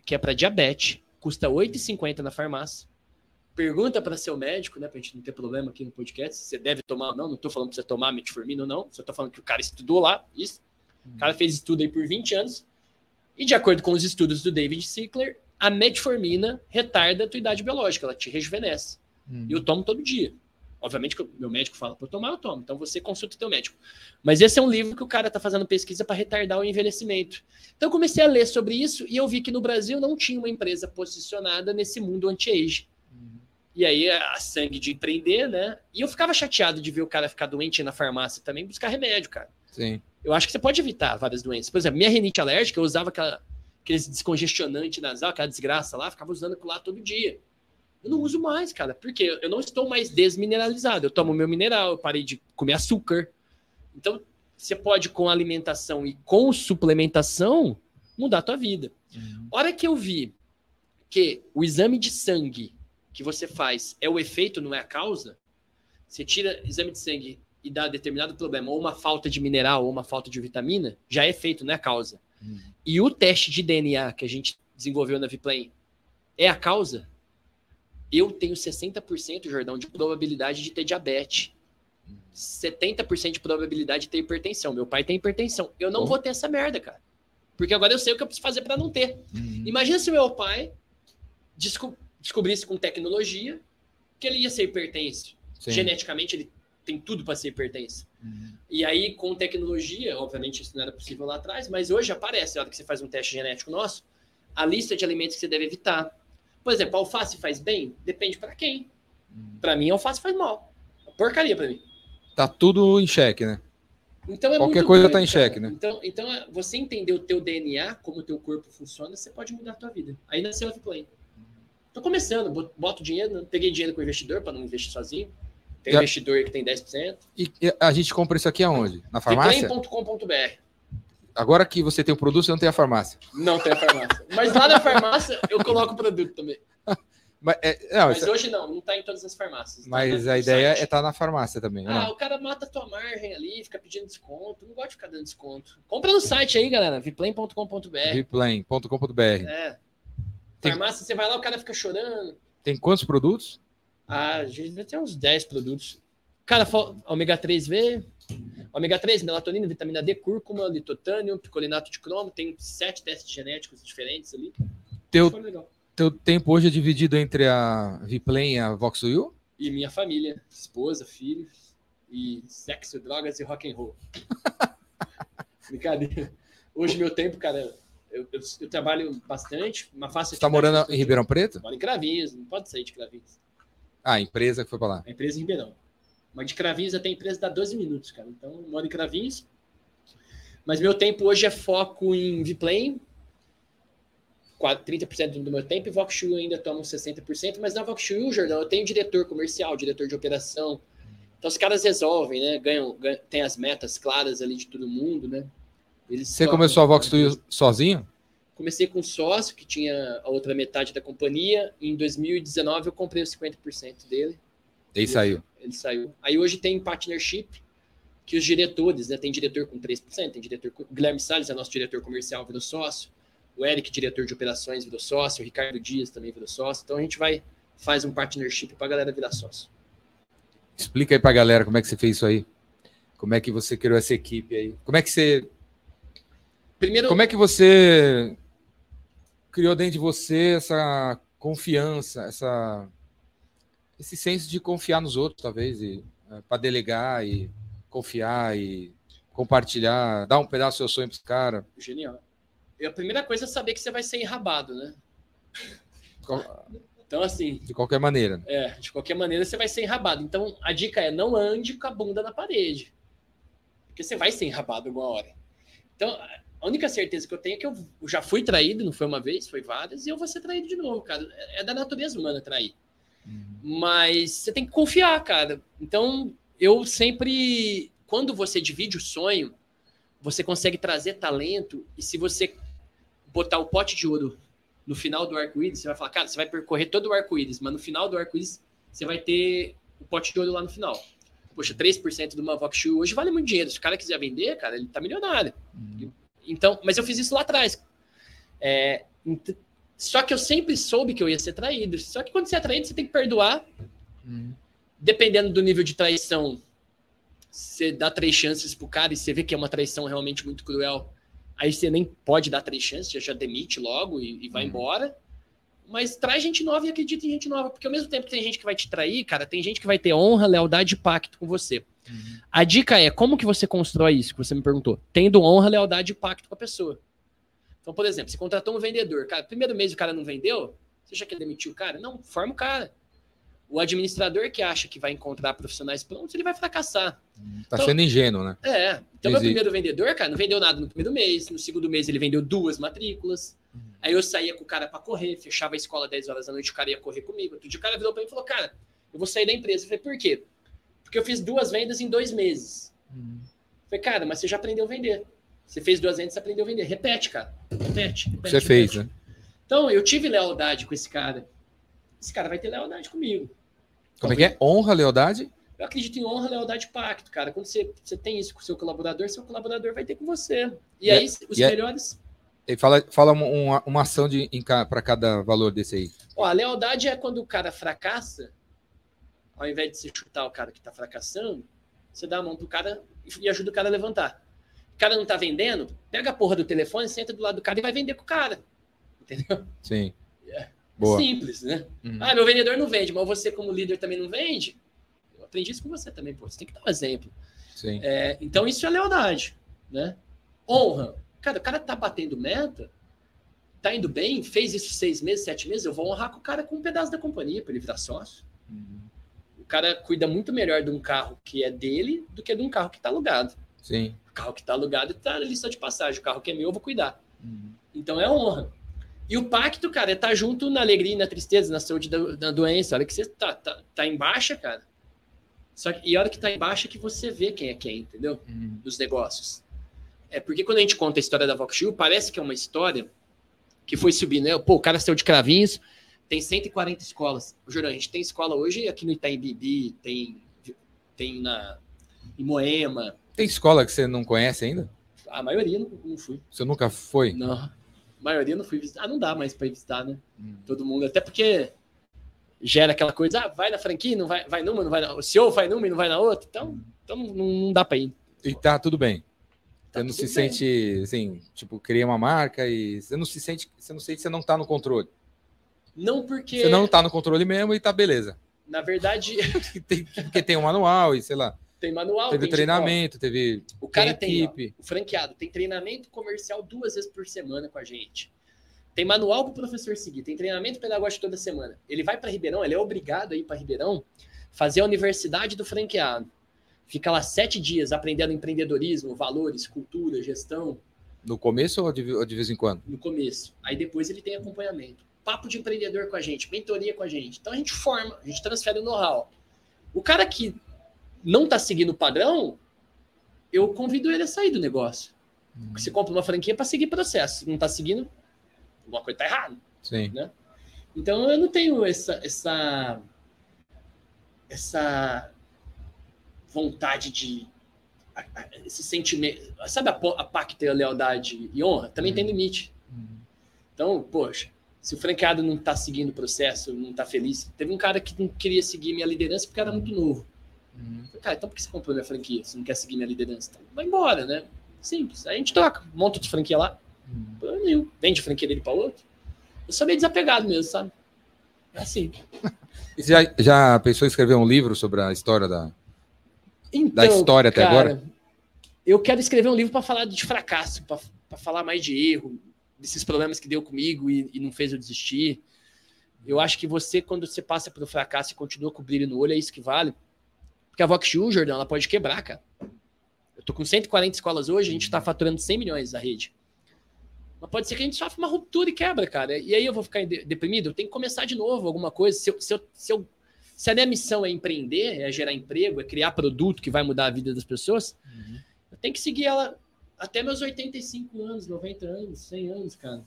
que é para diabetes, custa R$ 8,50 na farmácia. Pergunta para seu médico, né, pra gente não ter problema aqui no podcast, se você deve tomar ou não. Não tô falando para você tomar metformina ou não, só tô falando que o cara estudou lá, isso. O cara fez estudo aí por 20 anos. E de acordo com os estudos do David Sinclair, a metformina retarda a tua idade biológica, ela te rejuvenesce. E eu tomo todo dia. Obviamente que o meu médico fala para eu tomar, eu tomo. Então você consulta teu médico. Mas esse é um livro que o cara tá fazendo pesquisa para retardar o envelhecimento. Então eu comecei a ler sobre isso e eu vi que no Brasil não tinha uma empresa posicionada nesse mundo anti-age. E aí a sangue de empreender, né? E eu ficava chateado de ver o cara ficar doente na farmácia também buscar remédio, cara. Sim. Eu acho que você pode evitar várias doenças. Por exemplo, minha rinite alérgica, eu usava aquela, aqueles descongestionante nasal, aquela desgraça lá, ficava usando aquilo lá todo dia. Eu não uso mais, cara, porque eu não estou mais desmineralizado. Eu tomo meu mineral, eu parei de comer açúcar. Então, você pode, com alimentação e com suplementação, mudar a tua vida. Hora que eu vi que o exame de sangue que você faz é o efeito, não é a causa, você tira exame de sangue e dá determinado problema, ou uma falta de mineral, ou uma falta de vitamina, já é efeito, não é a causa. Uhum. E o teste de DNA que a gente desenvolveu na Viplane é a causa? Eu tenho 60%, Jordão, de probabilidade de ter diabetes. 70% de probabilidade de ter hipertensão. Meu pai tem hipertensão. Eu não Oh. vou ter essa merda, cara. Porque agora eu sei o que eu preciso fazer para não ter. Uhum. Imagina se meu pai desco- descobrisse com tecnologia que ele ia ser hipertenso. Sim. Geneticamente, ele tem tudo para ser hipertenso. Uhum. E aí, com tecnologia, obviamente isso não era possível lá atrás, mas hoje aparece, na hora que você faz um teste genético nosso, a lista de alimentos que você deve evitar. Por exemplo, alface faz bem? Depende para quem. Uhum. Para mim, alface faz mal. Porcaria para mim. Tá tudo em xeque, né? Então é Qualquer coisa tá em xeque, né? Então, então, é, você entender o teu DNA, como o teu corpo funciona, você pode mudar a tua vida. Aí nasceu a Play. Tô começando, bot- boto dinheiro, né? peguei dinheiro com o investidor para não investir sozinho. Tem E a- investidor aí que tem 10%. E e a gente compra isso aqui aonde? Na farmácia? Viplane.com.br. Agora que você tem o produto, você não tem a farmácia. Não tem a farmácia. Mas lá na farmácia eu coloco o produto também. Mas, é, não, Mas isso- hoje não, não tá em todas as farmácias. Tá mas no a ideia site. é estar na farmácia também. Ah, não? o cara mata a tua margem ali, fica pedindo desconto. Não gosto de ficar dando desconto. Compra no site aí, galera. viplane.com.br. Replane.com.br. É. Tem- Farmácia, você vai lá, o cara fica chorando. Tem quantos produtos? Ah, a gente ter uns 10 produtos. Cara, ômega 3V, ômega 3, melatonina, vitamina D, cúrcuma, litotânio, picolinato de cromo, tem sete testes genéticos diferentes ali. Teu, teu tempo hoje é dividido entre a Viplane e a Voxwheel? E minha família, esposa, filhos, e sexo, drogas e rock and roll. Brincadeira. Hoje meu tempo, cara, eu, eu- eu trabalho bastante, uma fácil Você tá morando em Ribeirão Preto? Moro em Cravinhos, não pode sair de Cravinhos. Ah, a empresa que foi pra lá. A empresa em Ribeirão. Mas de Cravinhos até a empresa dá 12 minutos, cara. Então, eu moro em Cravinhos. Mas meu tempo hoje é foco em Viplane. 30% do meu tempo, e Voxu ainda toma uns 60%, mas na Voxu, Jordão, eu tenho diretor comercial, diretor de operação. Então os caras resolvem, né? Ganham, ganham tem as metas claras ali de todo mundo, né? Eles Você tocam- começou a Voxwheel sozinho? Comecei com um sócio que tinha a outra metade da companhia. Em 2019 eu comprei os 50% dele. E aí saiu. Ele saiu. Aí hoje tem partnership, que os diretores, né? Tem diretor com 3%, tem diretor com... O Guilherme Salles é nosso diretor comercial, virou sócio. O Eric, diretor de operações, virou sócio. O Ricardo Dias também virou sócio. Então a gente vai, faz um partnership pra galera virar sócio. Explica aí pra galera como é que você fez isso aí. Como é que você criou essa equipe aí? Como é que você, Primeiro, como é que você criou dentro de você essa confiança, essa esse senso de confiar nos outros, talvez, e para delegar e confiar e compartilhar, dar um pedaço do seu sonho para os caras. genial. E a primeira coisa é saber que você vai ser enrabado, né? Então, assim, De qualquer maneira. É, de qualquer maneira você vai ser enrabado. Então a dica é não ande com a bunda na parede. Porque você vai ser enrabado alguma hora. Então, a única certeza que eu tenho é que eu já fui traído, não foi uma vez, foi várias, e eu vou ser traído de novo, cara. É da natureza humana trair. Uhum. Mas você tem que confiar, cara. Então, eu sempre, quando você divide o sonho, você consegue trazer talento, e se você botar o pote de ouro no final do arco-íris, você vai falar, cara, você vai percorrer todo o arco-íris, mas no final do arco-íris você vai ter o pote de ouro lá no final. Poxa, 3% do uma Shoe hoje vale muito dinheiro. Se o cara quiser vender, cara, ele tá milionário. Uhum. Então, mas eu fiz isso lá atrás. É, só que eu sempre soube que eu ia ser traído. Só que quando você é traído, você tem que perdoar. Uhum. Dependendo do nível de traição, você dá três chances pro cara e você vê que é uma traição realmente muito cruel. Aí você nem pode dar três chances, já, já demite logo e, e vai uhum. embora. Mas traz gente nova e acredita em gente nova. Porque ao mesmo tempo que tem gente que vai te trair, cara, tem gente que vai ter honra, lealdade e pacto com você. Uhum. A dica é, como que você constrói isso, que você me perguntou? Tendo honra, lealdade e pacto com a pessoa. Então, por exemplo, você contratou um vendedor. Cara, primeiro mês o cara não vendeu, você já quer demitir o cara? Não, forma o cara. O administrador que acha que vai encontrar profissionais prontos, ele vai fracassar. Tá então, sendo ingênuo, né? É. Então, meu primeiro vendedor, cara, não vendeu nada no primeiro mês. No segundo mês, ele vendeu duas matrículas. Aí eu saía com o cara para correr, fechava a escola 10 horas da noite, o cara ia correr comigo. Outro dia o cara virou para mim e falou: Cara, eu vou sair da empresa. Eu falei: Por quê? Porque eu fiz duas vendas em dois meses. Uhum. Eu falei: Cara, mas você já aprendeu a vender. Você fez duas vendas, você aprendeu a vender. Repete, cara. Repete. repete você repete. fez, né? Então, eu tive lealdade com esse cara. Esse cara vai ter lealdade comigo. Como é que é? Honra, lealdade? Eu acredito em honra, lealdade e pacto, cara. Quando você, você tem isso com o seu colaborador, seu colaborador vai ter com você. E, e aí, é, os e é melhores. Ele fala, fala uma, uma ação de para cada valor desse aí. Ó, a lealdade é quando o cara fracassa, ao invés de você chutar o cara que está fracassando, você dá a mão pro cara e ajuda o cara a levantar. O cara não tá vendendo, pega a porra do telefone, senta do lado do cara e vai vender com o cara. Entendeu? Sim. É, Boa. simples, né? Uhum. Ah, meu vendedor não vende, mas você, como líder, também não vende. Eu aprendi isso com você também, pô. Você tem que dar um exemplo. Sim. É, então, isso é lealdade, né? Honra. Cara, o cara tá batendo meta, tá indo bem, fez isso seis meses, sete meses, eu vou honrar com o cara com um pedaço da companhia para ele virar sócio. Uhum. O cara cuida muito melhor de um carro que é dele do que de um carro que está alugado. Sim. O carro que está alugado está na lista de passagem. O carro que é meu, eu vou cuidar. Uhum. Então é honra. E o pacto, cara, é estar tá junto na alegria, na tristeza, na saúde da, doença. Olha que você tá, tá, tá em baixa, cara. Só que, e a hora que tá em baixa é que você vê quem é quem, entendeu? Uhum. Dos negócios. É porque quando a gente conta a história da Voxil, parece que é uma história que foi subindo, né? Pô, o cara saiu de Cravinhos, tem 140 escolas. Juro, a gente tem escola hoje aqui no Itaim Bibi, tem, tem na, em Moema. Tem escola que você não conhece ainda? A maioria não, não fui. Você nunca foi? Não. A maioria não fui visitar. Ah, não dá mais para visitar, né? Hum. Todo mundo. Até porque gera aquela coisa, ah, vai na franquia, não vai, vai numa, não vai na. O senhor vai numa e não vai na outra. Então, hum. então não, não dá para ir. E tá tudo bem. Tá você não se bem. sente, assim, tipo, cria uma marca e você não se sente, você não sente que você não tá no controle. Não porque... Você não tá no controle mesmo e tá beleza. Na verdade... porque tem um manual e sei lá. Tem manual. Teve tem treinamento, teve O cara tem, equipe. Ó, o franqueado tem treinamento comercial duas vezes por semana com a gente. Tem manual para o professor seguir, tem treinamento pedagógico toda semana. Ele vai para Ribeirão, ele é obrigado a ir para Ribeirão fazer a universidade do franqueado. Fica lá sete dias aprendendo empreendedorismo, valores, cultura, gestão. No começo ou de, ou de vez em quando? No começo. Aí depois ele tem acompanhamento. Papo de empreendedor com a gente, mentoria com a gente. Então a gente forma, a gente transfere o know-how. O cara que não está seguindo o padrão, eu convido ele a sair do negócio. Hum. Você compra uma franquia para seguir processo. Não está seguindo, alguma coisa está errada. Sim. Né? Então eu não tenho essa, essa, essa vontade de. Esse sentimento. Sabe a, a pacta, a lealdade e honra? Também uhum. tem limite. Uhum. Então, poxa, se o franqueado não está seguindo o processo, não está feliz. Teve um cara que não queria seguir minha liderança porque era muito novo. Uhum. Cara, então por que você comprou minha franquia? Você não quer seguir minha liderança? Então, vai embora, né? Simples. Aí a gente troca, monta de franquia lá. Uhum. Vende franquia dele para outro. Eu sou meio desapegado mesmo, sabe? É assim. já, já pensou em escrever um livro sobre a história da, então, da história até cara, agora? Eu quero escrever um livro para falar de fracasso, para falar mais de erro, desses problemas que deu comigo e, e, não fez eu desistir. Eu acho que você, quando você passa pelo fracasso e continua com o brilho no olho, é isso que vale. Porque a Vox Jordan, ela pode quebrar, cara. Eu tô com 140 escolas hoje, a gente está faturando 100 milhões na rede. Mas pode ser que a gente sofra uma ruptura e quebra, cara. E aí eu vou ficar deprimido? Eu tenho que começar de novo alguma coisa. Se, eu, se, eu, se, eu, se a minha missão é empreender, é gerar emprego, é criar produto que vai mudar a vida das pessoas, uhum. eu tenho que seguir ela até meus 85 anos, 90 anos, 100 anos, cara.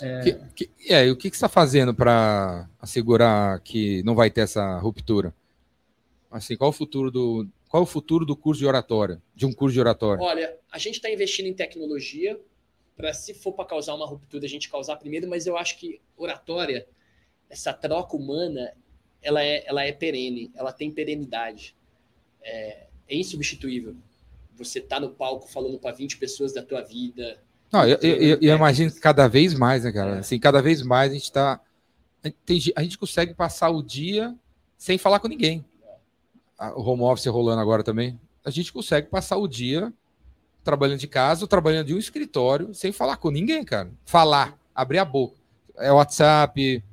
É, que, que, é e o que, que você está fazendo para assegurar que não vai ter essa ruptura? Assim, qual o futuro do qual o futuro do curso de oratória, de um curso de oratória? Olha, a gente está investindo em tecnologia para se for para causar uma ruptura a gente causar primeiro, mas eu acho que oratória, essa troca humana, ela é ela é perene, ela tem perenidade, é, é insubstituível. Você tá no palco falando para 20 pessoas da tua vida, não, eu, eu, eu, imagino que cada vez mais, né, cara? Assim, cada vez mais a gente está. A gente consegue passar o dia sem falar com ninguém. O home office rolando agora também. A gente consegue passar o dia trabalhando de casa, trabalhando de um escritório, sem falar com ninguém, cara. Falar, abrir a boca. É WhatsApp,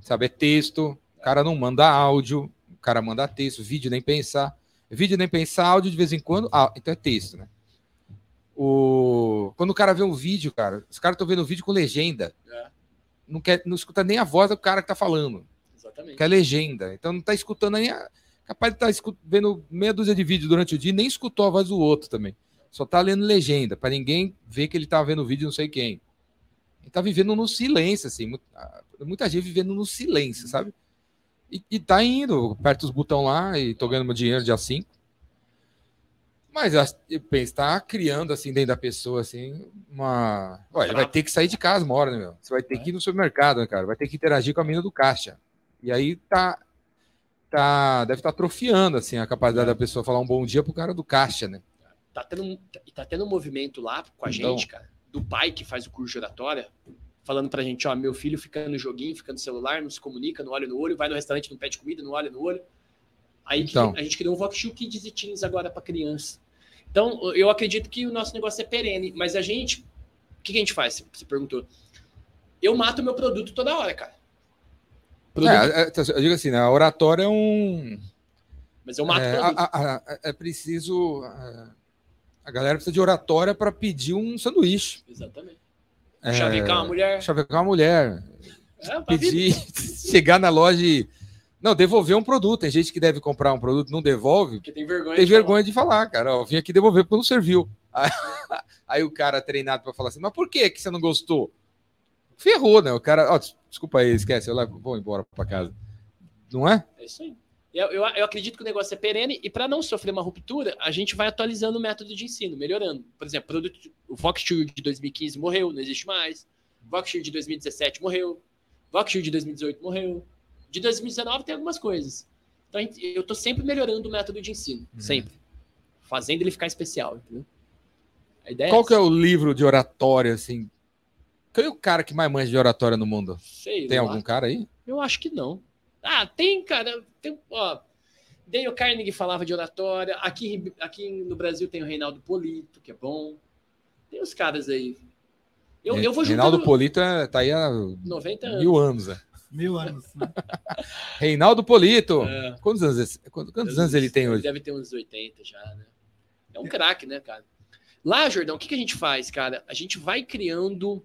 sabe? É texto. O cara não manda áudio, o cara manda texto, vídeo nem pensar. Vídeo nem pensar, áudio de vez em quando. Ah, então é texto, né? O... Quando o cara vê um vídeo, cara, os caras estão vendo o vídeo com legenda. É. Não, quer, não escuta nem a voz do cara que tá falando. Exatamente. Que é legenda. Então não tá escutando nem. A... Capaz de estar tá vendo meia dúzia de vídeos durante o dia e nem escutou a voz do outro também. Só tá lendo legenda, para ninguém ver que ele tá vendo o vídeo não sei quem. Ele tá vivendo no silêncio, assim. Muita gente vivendo no silêncio, sabe? E, e tá indo, aperta os botões lá e tô ganhando meu dinheiro dia 5. Mas eu penso, tá criando assim dentro da pessoa, assim, uma. Olha, vai ter que sair de casa uma hora, né, meu? Você vai ter que ir no supermercado, né, cara? Vai ter que interagir com a mina do caixa. E aí tá. Tá deve estar tá atrofiando, assim, a capacidade é. da pessoa falar um bom dia pro cara do caixa, né? Tá tendo, tá tendo um movimento lá com a então, gente, cara, do pai que faz o curso de oratória, falando pra gente, ó, meu filho fica no joguinho, fica no celular, não se comunica, não olha no olho, vai no restaurante, não pede comida, não olha no olho. Aí então. a gente criou um Vox Kids e Teens agora para criança. Então, eu acredito que o nosso negócio é perene, mas a gente. O que, que a gente faz? Você perguntou. Eu mato meu produto toda hora, cara. É, é, eu digo assim, né? A oratória é um. Mas eu mato é, produto. A, a, a, é preciso. A, galera precisa de oratória para pedir um sanduíche. Exatamente. É, chavecar uma mulher. Chavecar uma mulher. É, pedir, chegar na loja e não, devolver um produto. Tem gente que deve comprar um produto, não devolve. Porque tem vergonha, tem de, vergonha falar. de falar, cara. Ó, vim aqui devolver porque não serviu. Aí, aí o cara treinado para falar assim, mas por que, que você não gostou? Ferrou, né? O cara, ó, desculpa aí, esquece, eu vou embora para casa. Não é? É isso aí. Eu, eu, eu, acredito que o negócio é perene e para não sofrer uma ruptura, a gente vai atualizando o método de ensino, melhorando. Por exemplo, produto, o Voxture de 2015 morreu, não existe mais. Voxture de 2017 morreu. Voxture de 2018 morreu. De 2019 tem algumas coisas. Então eu estou sempre melhorando o método de ensino, uhum. sempre. Fazendo ele ficar especial, entendeu? Qual é que é o livro de oratória, assim? Quem é o cara que mais manja de oratória no mundo? Sei tem lá. algum cara aí? Eu acho que não. Ah, tem, cara. Tem, ó, Daniel Carnegie falava de oratória. Aqui, aqui no Brasil tem o Reinaldo Polito, que é bom. Tem os caras aí. Eu, eu vou Reinaldo Polito é, tá aí há 90 anos. mil anos. É. Mil anos. Né? Reinaldo Polito. É. Quantos anos, quantos, quantos anos ele tem hoje? Deve ter uns 80 já, né? É um craque, né, cara? Lá, Jordão, o que, que a gente faz, cara? A gente vai criando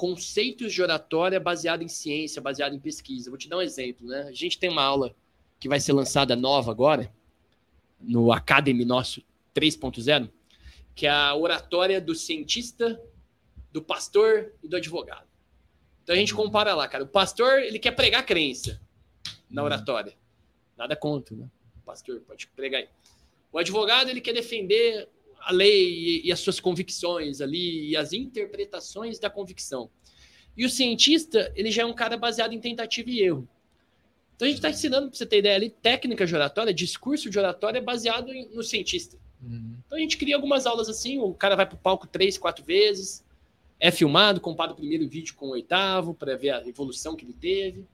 conceitos de oratória baseado em ciência, baseado em pesquisa. Vou te dar um exemplo, né? A gente tem uma aula que vai ser lançada nova agora, no Academy nosso 3.0, que é a oratória do cientista, do pastor e do advogado. Então a gente compara lá, cara. O pastor, ele quer pregar crença na oratória. Nada contra, né? O pastor pode pregar aí. O advogado, ele quer defender a lei e, as suas convicções ali, e as interpretações da convicção. E o cientista, ele já é um cara baseado em tentativa e erro. Então a gente está ensinando, para você ter ideia ali, técnica de oratória, discurso de oratória baseado em, no cientista. Uhum. Então a gente cria algumas aulas assim, o cara vai para o palco três, quatro vezes, é filmado, compara o primeiro vídeo com o oitavo, para ver a evolução que ele teve.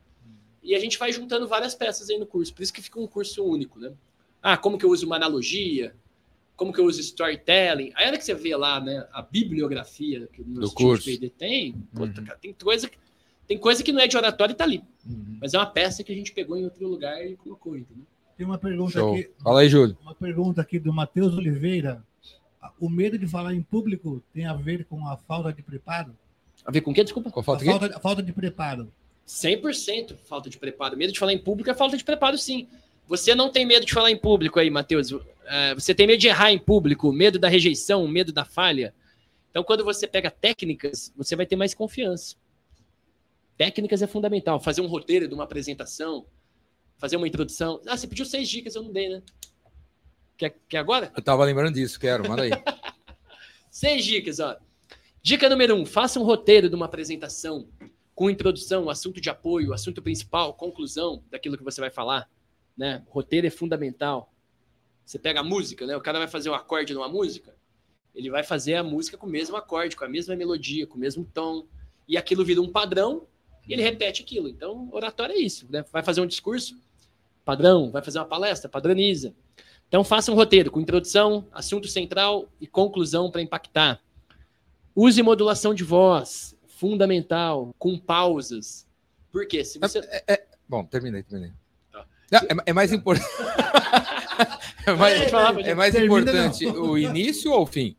E a gente vai juntando várias peças aí no curso, por isso que fica um curso único, né? Ah, como que eu uso uma analogia? Como que eu uso storytelling? Aí, hora que você vê lá, né, a bibliografia que o nosso curso. PD tem, puta, uhum. cara, tem coisa que tem coisa que não é de oratório e tá ali. Uhum. Mas é uma peça que a gente pegou em outro lugar e colocou, entendeu? Tem uma pergunta Show. aqui. Fala aí, Júlio. Uma pergunta aqui do Matheus Oliveira. o medo de falar em público tem a ver com a falta de preparo? A ver com o quê? Desculpa. Qual A falta aqui? falta, a falta de preparo. 100% falta de preparo. Medo de falar em público é falta de preparo, sim. Você não tem medo de falar em público aí, Matheus. É, você tem medo de errar em público, medo da rejeição, medo da falha. Então, quando você pega técnicas, você vai ter mais confiança. Técnicas é fundamental. Fazer um roteiro de uma apresentação, fazer uma introdução. Ah, você pediu seis dicas, eu não dei, né? Quer, quer agora? Eu tava lembrando disso, quero, manda aí. Seis dicas, ó. Dica número um: faça um roteiro de uma apresentação com introdução, assunto de apoio, assunto principal, conclusão daquilo que você vai falar. Né? Roteiro é fundamental. Você pega a música, né? O cara vai fazer um acorde numa música, ele vai fazer a música com o mesmo acorde, com a mesma melodia, com o mesmo tom, e aquilo vira um padrão e ele repete aquilo. Então, oratório é isso, né? Vai fazer um discurso, padrão, vai fazer uma palestra, padroniza. Então, faça um roteiro com introdução, assunto central e conclusão para impactar. Use modulação de voz, fundamental, com pausas. Por quê? Se você... Bom, terminei, terminei. Não, é, é mais importante. é mais, falar, pode é mais importante o início ou o fim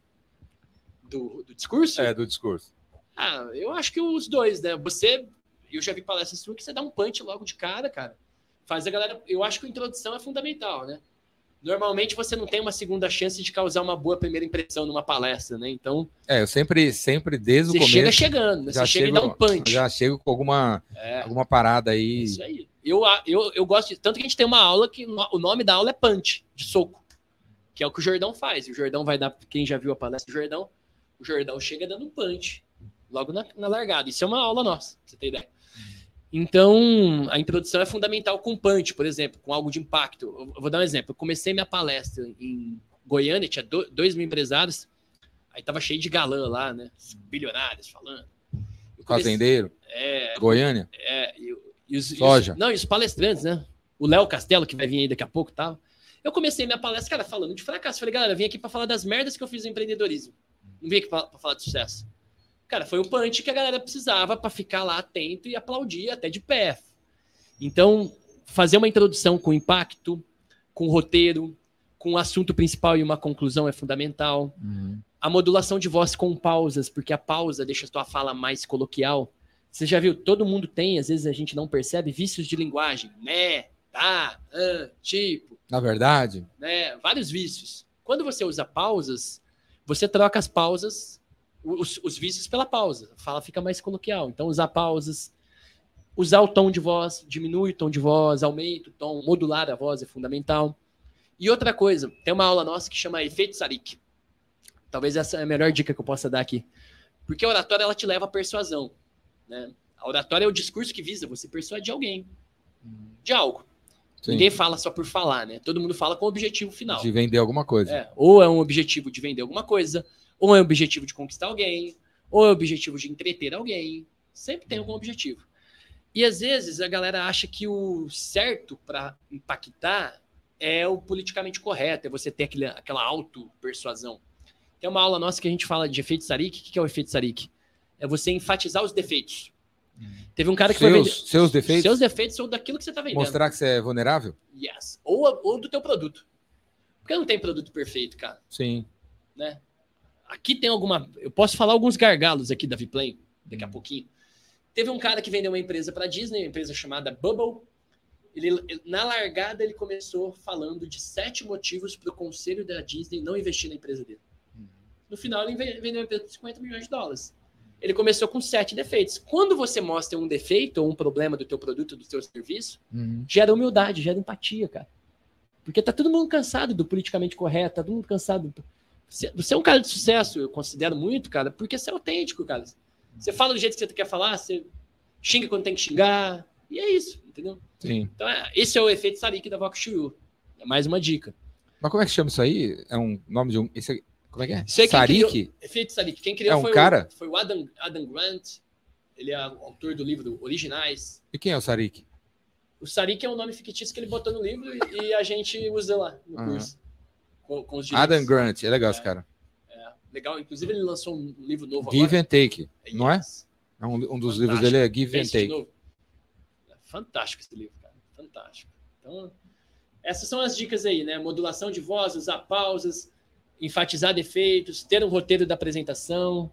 do, do discurso? é, do discurso? Ah, eu acho que os dois, né? Você, eu já vi palestras suas que você dá um punch logo de cara, cara. Faz a galera. Eu acho que a introdução é fundamental, né? Normalmente você não tem uma segunda chance de causar uma boa primeira impressão numa palestra, né? Então, É, eu sempre, sempre desde o você começo. chega chegando, né? já Você chega e dá um punch. Já chego com alguma, É, alguma parada aí. isso aí. Eu, eu, eu gosto de. Tanto que a gente tem uma aula que o nome da aula é punch, de soco. Que é o que o Jordão faz. O Jordão vai dar. Quem já viu a palestra do Jordão, o Jordão chega dando um punch logo na, na largada. Isso é uma aula nossa, pra você ter ideia. Então, a introdução é fundamental com punch, por exemplo, com algo de impacto. Eu eu vou dar um exemplo. Eu comecei minha palestra em Goiânia, tinha do- dois mil empresários, aí tava cheio de galã lá, né? Bilionários falando. Eu comecei- Fazendeiro, É, Goiânia. é, e, e os, e os- Soja. não, e os palestrantes, né? O Léo Castelo, que vai vir aí daqui a pouco, tal. Eu comecei minha palestra, cara, falando de fracasso. Falei, galera, eu vim aqui para falar das merdas que eu fiz no empreendedorismo. Não vim aqui para falar de sucesso. Cara, foi o punch que a galera precisava para ficar lá atento e aplaudir até de pé. Então, fazer uma introdução com impacto, com roteiro, com o assunto principal e uma conclusão é fundamental a modulação de voz com pausas, porque a pausa deixa a tua fala mais coloquial. Você já viu? Todo mundo tem, às vezes a gente não percebe, vícios de linguagem. Né, tá, ah, tipo, Na verdade, né? Vários vícios. Quando você usa pausas, você troca as pausas, os, os vícios pela pausa. A fala fica mais coloquial. Então, usar pausas, usar o tom de voz, diminui o tom de voz, aumenta o tom, modular a voz é fundamental. E outra coisa, tem uma aula nossa que chama Efeito Sarik. Talvez essa é a melhor dica que eu possa dar aqui. Porque a oratória ela te leva à persuasão. Né? A oratória é o discurso que visa você persuadir alguém de algo. sim, Ninguém fala só por falar, né? Todo mundo fala com o objetivo final. de vender alguma coisa. É, ou é um objetivo de vender alguma coisa, ou é um objetivo de conquistar alguém, ou é um objetivo de entreter alguém. Sempre tem algum objetivo. E às vezes a galera acha que o certo para impactar é o politicamente correto, é você ter aquele, aquela auto-persuasão. Tem uma aula nossa que a gente fala de efeito Sarik. O que que é o efeito Sarik? É você enfatizar os defeitos. Teve um cara que foi vender... Seus, seus defeitos? Seus defeitos ou daquilo que você está vendendo. Mostrar que você é vulnerável? Yes. Ou, ou do teu produto. Porque não tem produto perfeito, cara. Sim. né? Aqui tem alguma. Eu posso falar alguns gargalos aqui da Viplay, daqui a pouquinho. Teve um cara que vendeu uma empresa para Disney, uma empresa chamada Bubble. Ele, na largada, ele começou falando de sete motivos para o conselho da Disney não investir na empresa dele. No final, ele ve- vendeu uma empresa por 50 milhões de dólares. Ele começou com sete defeitos. Quando você mostra um defeito ou um problema do teu produto, do teu serviço, Uhum. gera humildade, gera empatia, cara. Porque tá todo mundo cansado do politicamente correto, tá todo mundo cansado. Você, você é um cara de sucesso, eu considero muito, cara, porque você é autêntico, cara. Você fala do jeito que você quer falar, você xinga quando tem que xingar, e é isso, entendeu? Sim. Então, é, esse é o efeito Sarik da Vox Chuyu. É mais uma dica. Mas como é que chama isso aí? É um nome de um. Esse é- como é que é? Quem Sarik? Efeito Sarik. Quem criou É um foi, cara? O, foi o Adam, Adam Grant. Ele é o autor do livro Originais. E quem é o Sarik? O Sarik é um nome fictício que ele botou no livro e, e a gente usa lá no Aham. curso. Com, com. Adam Grant. É legal É. esse cara. Legal. Inclusive, ele lançou um livro novo Give agora. and Take. Não é? É um, um dos Fantástico. livros dele é Give and Pense de Take. É fantástico esse livro, cara. Fantástico. Então, essas são as dicas aí, né? Modulação de voz, usar pausas, enfatizar defeitos, ter um roteiro da apresentação,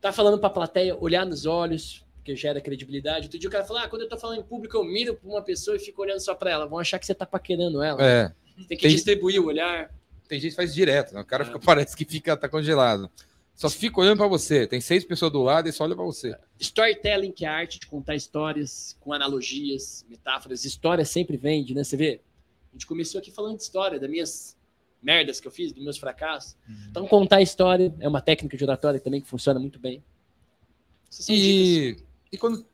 tá falando para a plateia, olhar nos olhos, porque gera credibilidade. Outro dia o cara falou: ah, quando eu tô falando em público, eu miro para uma pessoa e fico olhando só para ela. Vão achar que você tá paquerando ela. É. Você tem que Tem- distribuir o olhar. Tem gente que faz direto, né? O cara É. fica, parece que fica, tá congelado. Só fica olhando pra você. Tem seis pessoas do lado e só olha pra você. Storytelling, que é a arte de contar histórias com analogias, metáforas. História sempre vende, né? Você vê? A gente começou aqui falando de história, das minhas merdas que eu fiz, dos meus fracassos. Então, contar história é uma técnica de oratória também que funciona muito bem. E, e quando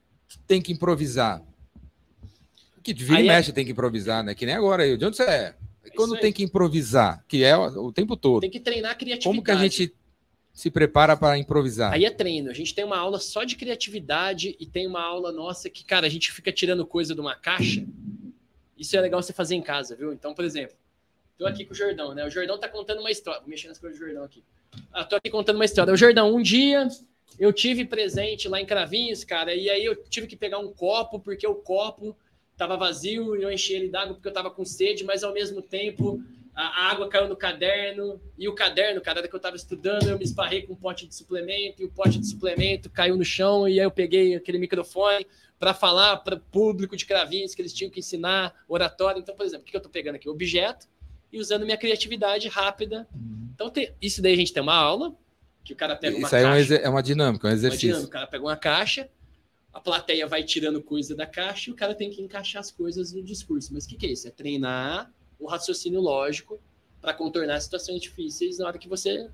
tem que improvisar? Que de vira Aí e é- mexe tem que improvisar, né? Que nem agora aí. De onde você é? E É quando tem que improvisar, que é o, o tempo todo. Tem que treinar a criatividade. Como que a gente se prepara para improvisar? Aí é treino. A gente tem uma aula só de criatividade e tem uma aula nossa que, cara, a gente fica tirando coisa de uma caixa. Isso é legal você fazer em casa, viu? Então, por exemplo, tô aqui com o Jordão, né? O Jordão tá contando uma história. Vou mexer nas coisas do Jordão aqui. Ah, tô aqui contando uma história. O Jordão, um dia eu tive presente lá em Cravinhos, cara, e aí eu tive que pegar um copo, porque o copo tava vazio e eu enchi ele d'água porque eu tava com sede, mas ao mesmo tempo a água caiu no caderno, e o caderno, cara, que eu tava estudando, eu me esparrei com um pote de suplemento, e o pote de suplemento caiu no chão, e aí eu peguei aquele microfone para falar para o público de cravinhos que eles tinham que ensinar oratório. Então, por exemplo, o que eu tô pegando aqui? Objeto e usando minha criatividade rápida. Então, tem- isso daí a gente tem uma aula, que o cara pega uma Isso aí é, caixa, é uma dinâmica, é um uma exercício. dinâmica, o cara pega uma caixa, a plateia vai tirando coisa da caixa e o cara tem que encaixar as coisas no discurso. Mas o que, que é isso? É treinar o raciocínio lógico para contornar situações difíceis na hora que você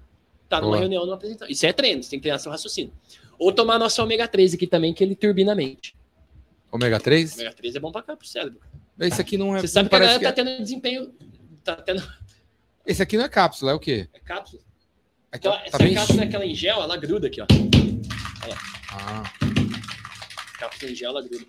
tá numa Boa. reunião, numa apresentação. Isso é treino, você tem que treinar seu raciocínio. Ou tomar nosso ômega 3 aqui também, que ele turbina a mente. Ômega 3? Ômega 3 é bom pra cá, pro cérebro. Esse aqui não é. Você sabe que a galera que tá tendo desempenho. Tá tendo. é- Esse aqui não é cápsula, é o quê? É cápsula. Aqui, Então, ó, tá essa bem. cápsula é aquela em gel, ela gruda aqui, ó. Ah, Cápsula em gel, ela gruda.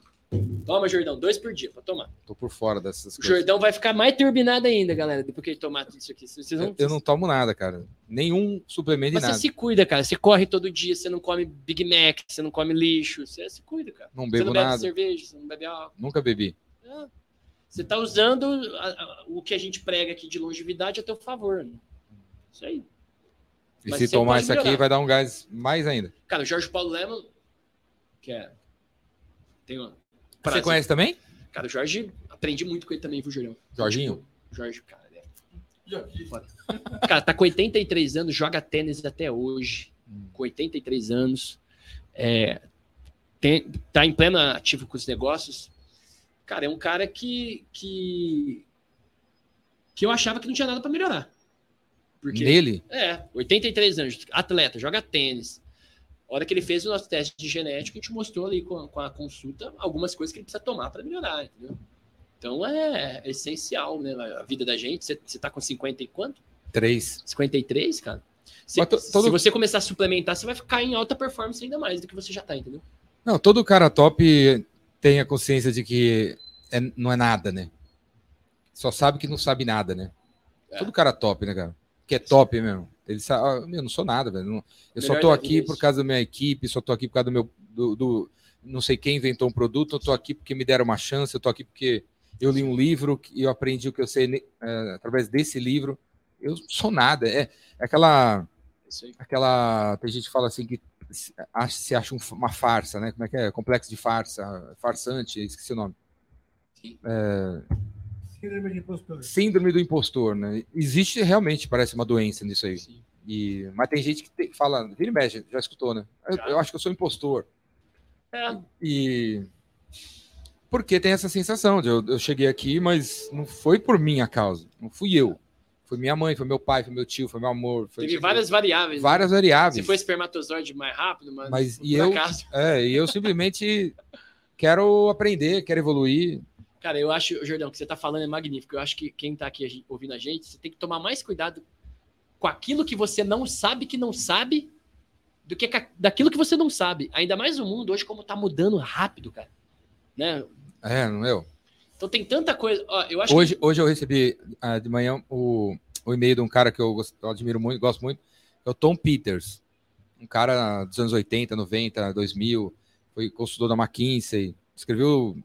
Toma, Jordão, dois por dia pra tomar. tô por fora dessas O coisas. Jordão vai ficar mais turbinado ainda, galera, depois que ele tomar tudo isso aqui. Vocês vão... Eu, eu não tomo nada, cara. Nenhum suplemento Mas nada. você se cuida, cara. Você corre todo dia, você não come Big Mac, você não come lixo. Você se cuida, cara. Não você bebo não bebe nada. cerveja, você não bebe álcool. Nunca bebi. É. Você tá usando a- a- o que a gente prega aqui de longevidade a teu favor. Né? Isso aí. E Mas se tomar isso aqui, vai dar um gás mais ainda. Cara, o Jorge Paulo Leman, que é. Tem uma. Você prazer. conhece também? Cara, o Jorge, aprendi muito com ele também, viu, Julião? Jorginho? Jorge, cara, é. Cara, tá com 83 anos, joga tênis até hoje. Com 83 anos. É, tem, tá em pleno ativo com os negócios. Cara, é um cara que. que, que eu achava que não tinha nada pra melhorar. Porque, Nele? é, 83 anos, atleta, joga tênis. A hora que ele fez o nosso teste de genética, a gente mostrou ali com a, com a consulta algumas coisas que ele precisa tomar para melhorar, entendeu? Então é, essencial, né? A vida da gente. Você, você tá com 50 e quanto? Três. 53, cara? To- todo- se você começar a suplementar, você vai ficar em alta performance ainda mais do que você já tá, entendeu? Não, todo cara top tem a consciência de que é- não é nada, né? Só sabe que não sabe nada, né? É. Todo cara top, né, cara? Que é top mesmo. Ele sabe, ah, meu, eu não sou nada, velho. Não- eu só Melhor tô da aqui é por causa da minha equipe, só tô aqui por causa do meu. Do, do- não sei quem inventou um produto, eu tô aqui porque me deram uma chance, eu tô aqui porque eu li um livro e eu aprendi o que eu sei eh, através desse livro. Eu sou nada. É, é aquela. Aquela. Tem gente que fala assim que se acha, se acha um- uma farsa, né? Como é que é? Complexo de farsa, farsante, esqueci o nome. Sim. Síndrome de impostor. Síndrome do impostor, né? Existe realmente, parece uma doença nisso aí. Sim. E, mas tem gente que te- fala, vira e mexe, já escutou, né? Eu, Já. eu acho que eu sou impostor. É, E. Porque tem essa sensação de eu, eu cheguei aqui, mas não foi por minha causa. Não fui eu. Foi minha mãe, foi meu pai, foi meu tio, foi meu amor. Foi teve várias variáveis. né? várias variáveis. Se foi espermatozoide mais rápido, mas, Mas e eu- acaso. É, e eu simplesmente quero aprender, quero evoluir. Cara, eu acho, Jordão, o que você tá falando é magnífico. Eu acho que quem tá aqui ouvindo a gente, você tem que tomar mais cuidado com aquilo que você não sabe que não sabe do que daquilo que você não sabe. Ainda mais o mundo hoje como tá mudando rápido, cara. Né? É, não é? Então tem tanta coisa. Ó, eu acho Hoje, hoje eu recebi ah, de manhã o, o e-mail de um cara que eu, gosto- eu admiro muito, gosto muito, que é o Tom Peters. Um cara dos anos 80, 90, 2000, foi consultor da McKinsey, escreveu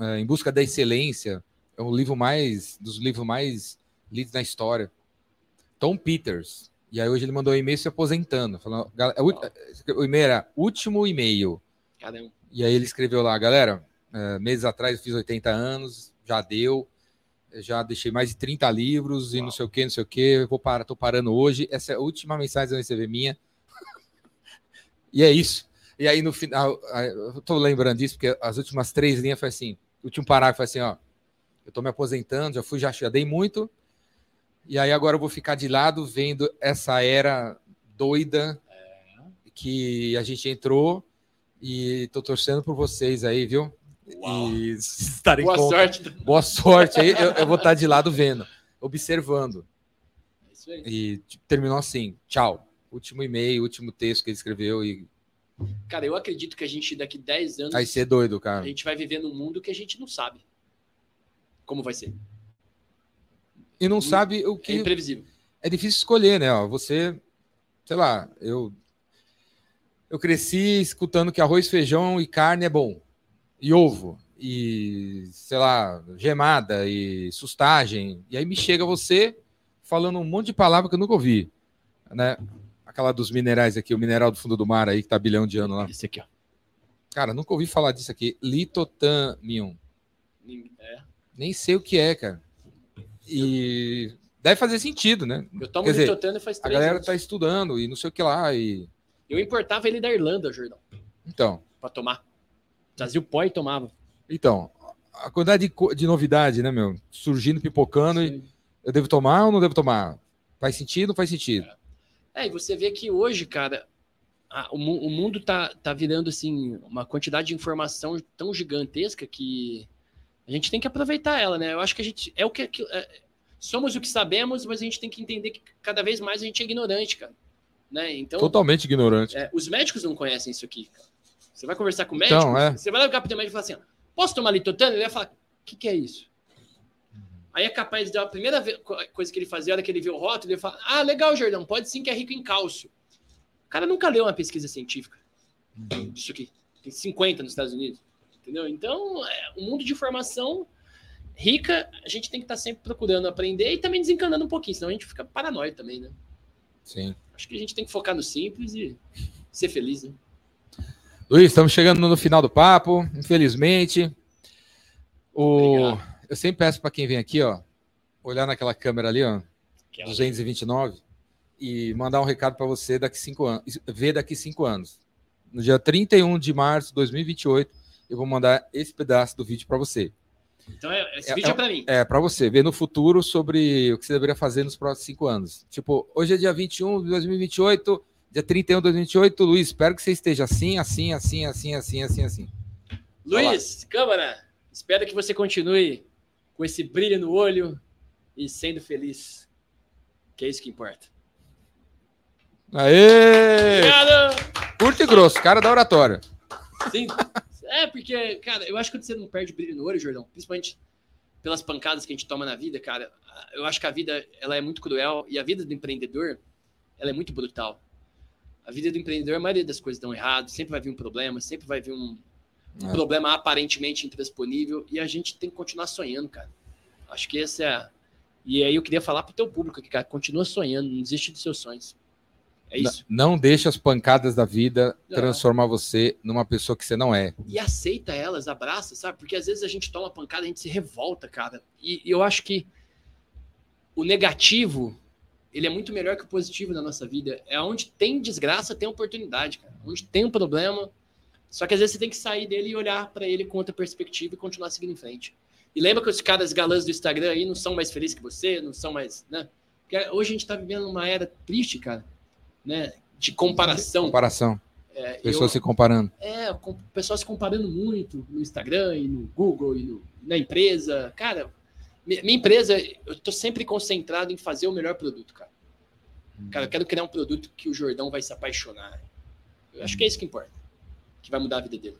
eh, Em Busca da Excelência, é um livro mais, dos livros mais lidos na história. Tom Peters. E aí hoje ele mandou um e-mail se aposentando. Falando, gal- é o- o e-mail era último e-mail. Caramba. E aí ele escreveu lá, galera, é, meses atrás eu fiz 80 anos, já deu, já deixei mais de 30 livros e não sei o que, não sei o que, eu vou parar, tô parando hoje, essa é a última mensagem que eu recebi minha. e é isso. E aí no final, eu tô lembrando disso, porque as últimas três linhas foi assim, o último parágrafo foi assim, ó, eu tô me aposentando, já fui, já, já dei muito, e aí agora eu vou ficar de lado vendo essa era doida que a gente entrou e tô torcendo por vocês aí, viu? Uau. E estarem Boa com- sorte. Boa sorte aí. Eu, eu vou estar de lado vendo, observando. É isso aí. E terminou assim: tchau. Último e-mail, último texto que ele escreveu. E Cara, eu acredito que a gente daqui 10 anos vai ser doido, a cara. gente vai viver num mundo que a gente não sabe como vai ser. E não sabe o É que. imprevisível. É difícil escolher, né? Você, sei lá, eu. Eu cresci escutando que arroz, feijão e carne é bom. E ovo. E, sei lá, gemada e sustagem. E aí me chega você falando um monte de palavra que eu nunca ouvi. Né? Aquela dos minerais aqui, o mineral do fundo do mar aí, que tá bilhão de anos lá. Esse aqui, ó. Cara, nunca ouvi falar disso aqui. Litotamium. É. Nem sei o que é, cara. E deve fazer sentido, né? Eu tomo Quer dizer, litotano faz A três galera anos. tá estudando e não sei o que lá. E... Eu importava ele da Irlanda, Jordão, Então, pra tomar. Trazia o pó e tomava. então, a quantidade de, de novidade, né, meu? Surgindo, pipocando. E Sim. eu devo tomar ou não devo tomar? Faz sentido ou não faz sentido? É, e você vê que hoje, cara, a- o, o mundo tá, tá virando, assim, uma quantidade de informação tão gigantesca que a gente tem que aproveitar ela, né? Eu acho que a gente é o que... que- é, somos o que sabemos, mas a gente tem que entender que cada vez mais a gente é ignorante, cara. Né? Então, Totalmente ignorante. é, os médicos não conhecem isso aqui, cara. Você vai conversar com o médico, Então, é. você vai ligar pro teu médico e falar assim, posso tomar litotano? Ele vai falar, o que, que é isso? Aí é capaz de, a primeira coisa que ele fazia, a hora que ele vê o rótulo, ele fala, ah, legal, Jordão, pode sim que é rico em cálcio. O cara nunca leu uma pesquisa científica disso aqui. Tem 50 nos Estados Unidos, entendeu? Então, é, um mundo de informação rica, a gente tem que estar sempre procurando aprender e também desencanando um pouquinho, senão a gente fica paranoico também, né? Sim. Acho que a gente tem que focar no simples e ser feliz, né? Luiz, estamos chegando no final do papo, infelizmente. O... Obrigado. Eu sempre peço para quem vem aqui, ó, olhar naquela câmera ali, ó, Aquela- 229, e mandar um recado para você daqui cinco anos, ver daqui cinco anos. No dia 31 de março de 2028, eu vou mandar esse pedaço do vídeo para você. Então, é- esse É- vídeo é, é- pra mim. É, para você ver no futuro sobre o que você deveria fazer nos próximos cinco anos. Tipo, hoje é dia 21 de 2028, dia 31 de 2028, Luiz, espero que você esteja assim, assim, assim, assim, assim, assim, assim. Luiz, câmara, espero que você continue com esse brilho no olho e sendo feliz. Que é isso que importa. Aê! Obrigado! Curto e grosso, cara da oratória. Sim. É, porque, cara, eu acho que quando você não perde brilho no olho, Jordão, principalmente pelas pancadas que a gente toma na vida, cara, eu acho que a vida ela é muito cruel e a vida do empreendedor ela é muito brutal. A vida do empreendedor, a maioria das coisas dão errado, sempre vai vir um problema, sempre vai vir um, um É. problema aparentemente intransponível e a gente tem que continuar sonhando, cara. Acho que esse é. a- E aí eu queria falar pro teu público aqui, cara, continua sonhando, não desiste dos seus sonhos. É isso. Não deixe as pancadas da vida Não. transformar você numa pessoa que você não é. e aceita elas, abraça, sabe? Porque às vezes a gente toma pancada, a gente se revolta, cara. E e eu acho que o negativo, ele é muito melhor que o positivo na nossa vida. É onde tem desgraça, tem oportunidade, cara. Onde tem um problema. Só que às vezes você tem que sair dele e olhar pra ele com outra perspectiva e continuar seguindo em frente. E lembra que os caras galãs do Instagram aí não são mais felizes que você, não são mais, né? Porque hoje a gente tá vivendo uma era triste, cara, né? De comparação. Comparação. É, Pessoas eu- se comparando. é, com o pessoal se comparando muito no Instagram e no Google e no- na empresa. Cara, minha empresa, eu tô sempre concentrado em fazer o melhor produto, cara. Cara, eu quero criar um produto que o Jordão vai se apaixonar. Eu acho que é isso que importa. Que vai mudar a vida dele.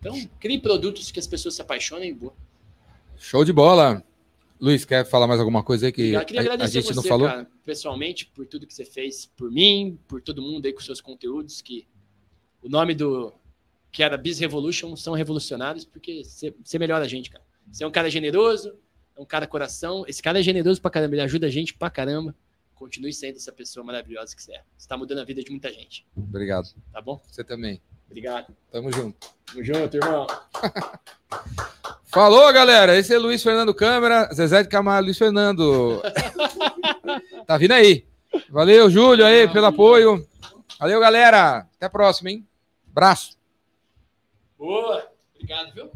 Então, crie produtos que as pessoas se apaixonem e boa. Show de bola. Luiz, quer falar mais alguma coisa aí que Eu queria a, a agradecer gente você, não falou? cara, pessoalmente, por tudo que você fez por mim, por todo mundo aí com seus conteúdos, que o nome do que era Biz Revolution são revolucionários, porque você melhora a gente, cara. Você é um cara generoso, é um cara coração. Esse cara é generoso pra caramba, ele ajuda a gente pra caramba. continue sendo essa pessoa maravilhosa que você é. Você tá mudando a vida de muita gente, Obrigado. tá bom? Você também. Obrigado. Tamo junto. Tamo junto, irmão. Falou, galera. Esse é Luiz Fernando Câmara, Zezé de Camargo, Luiz Fernando. tá vindo aí. Valeu, Júlio, aí, pelo apoio. Valeu, galera. Até a próxima, hein? Abraço. Boa. Obrigado, viu?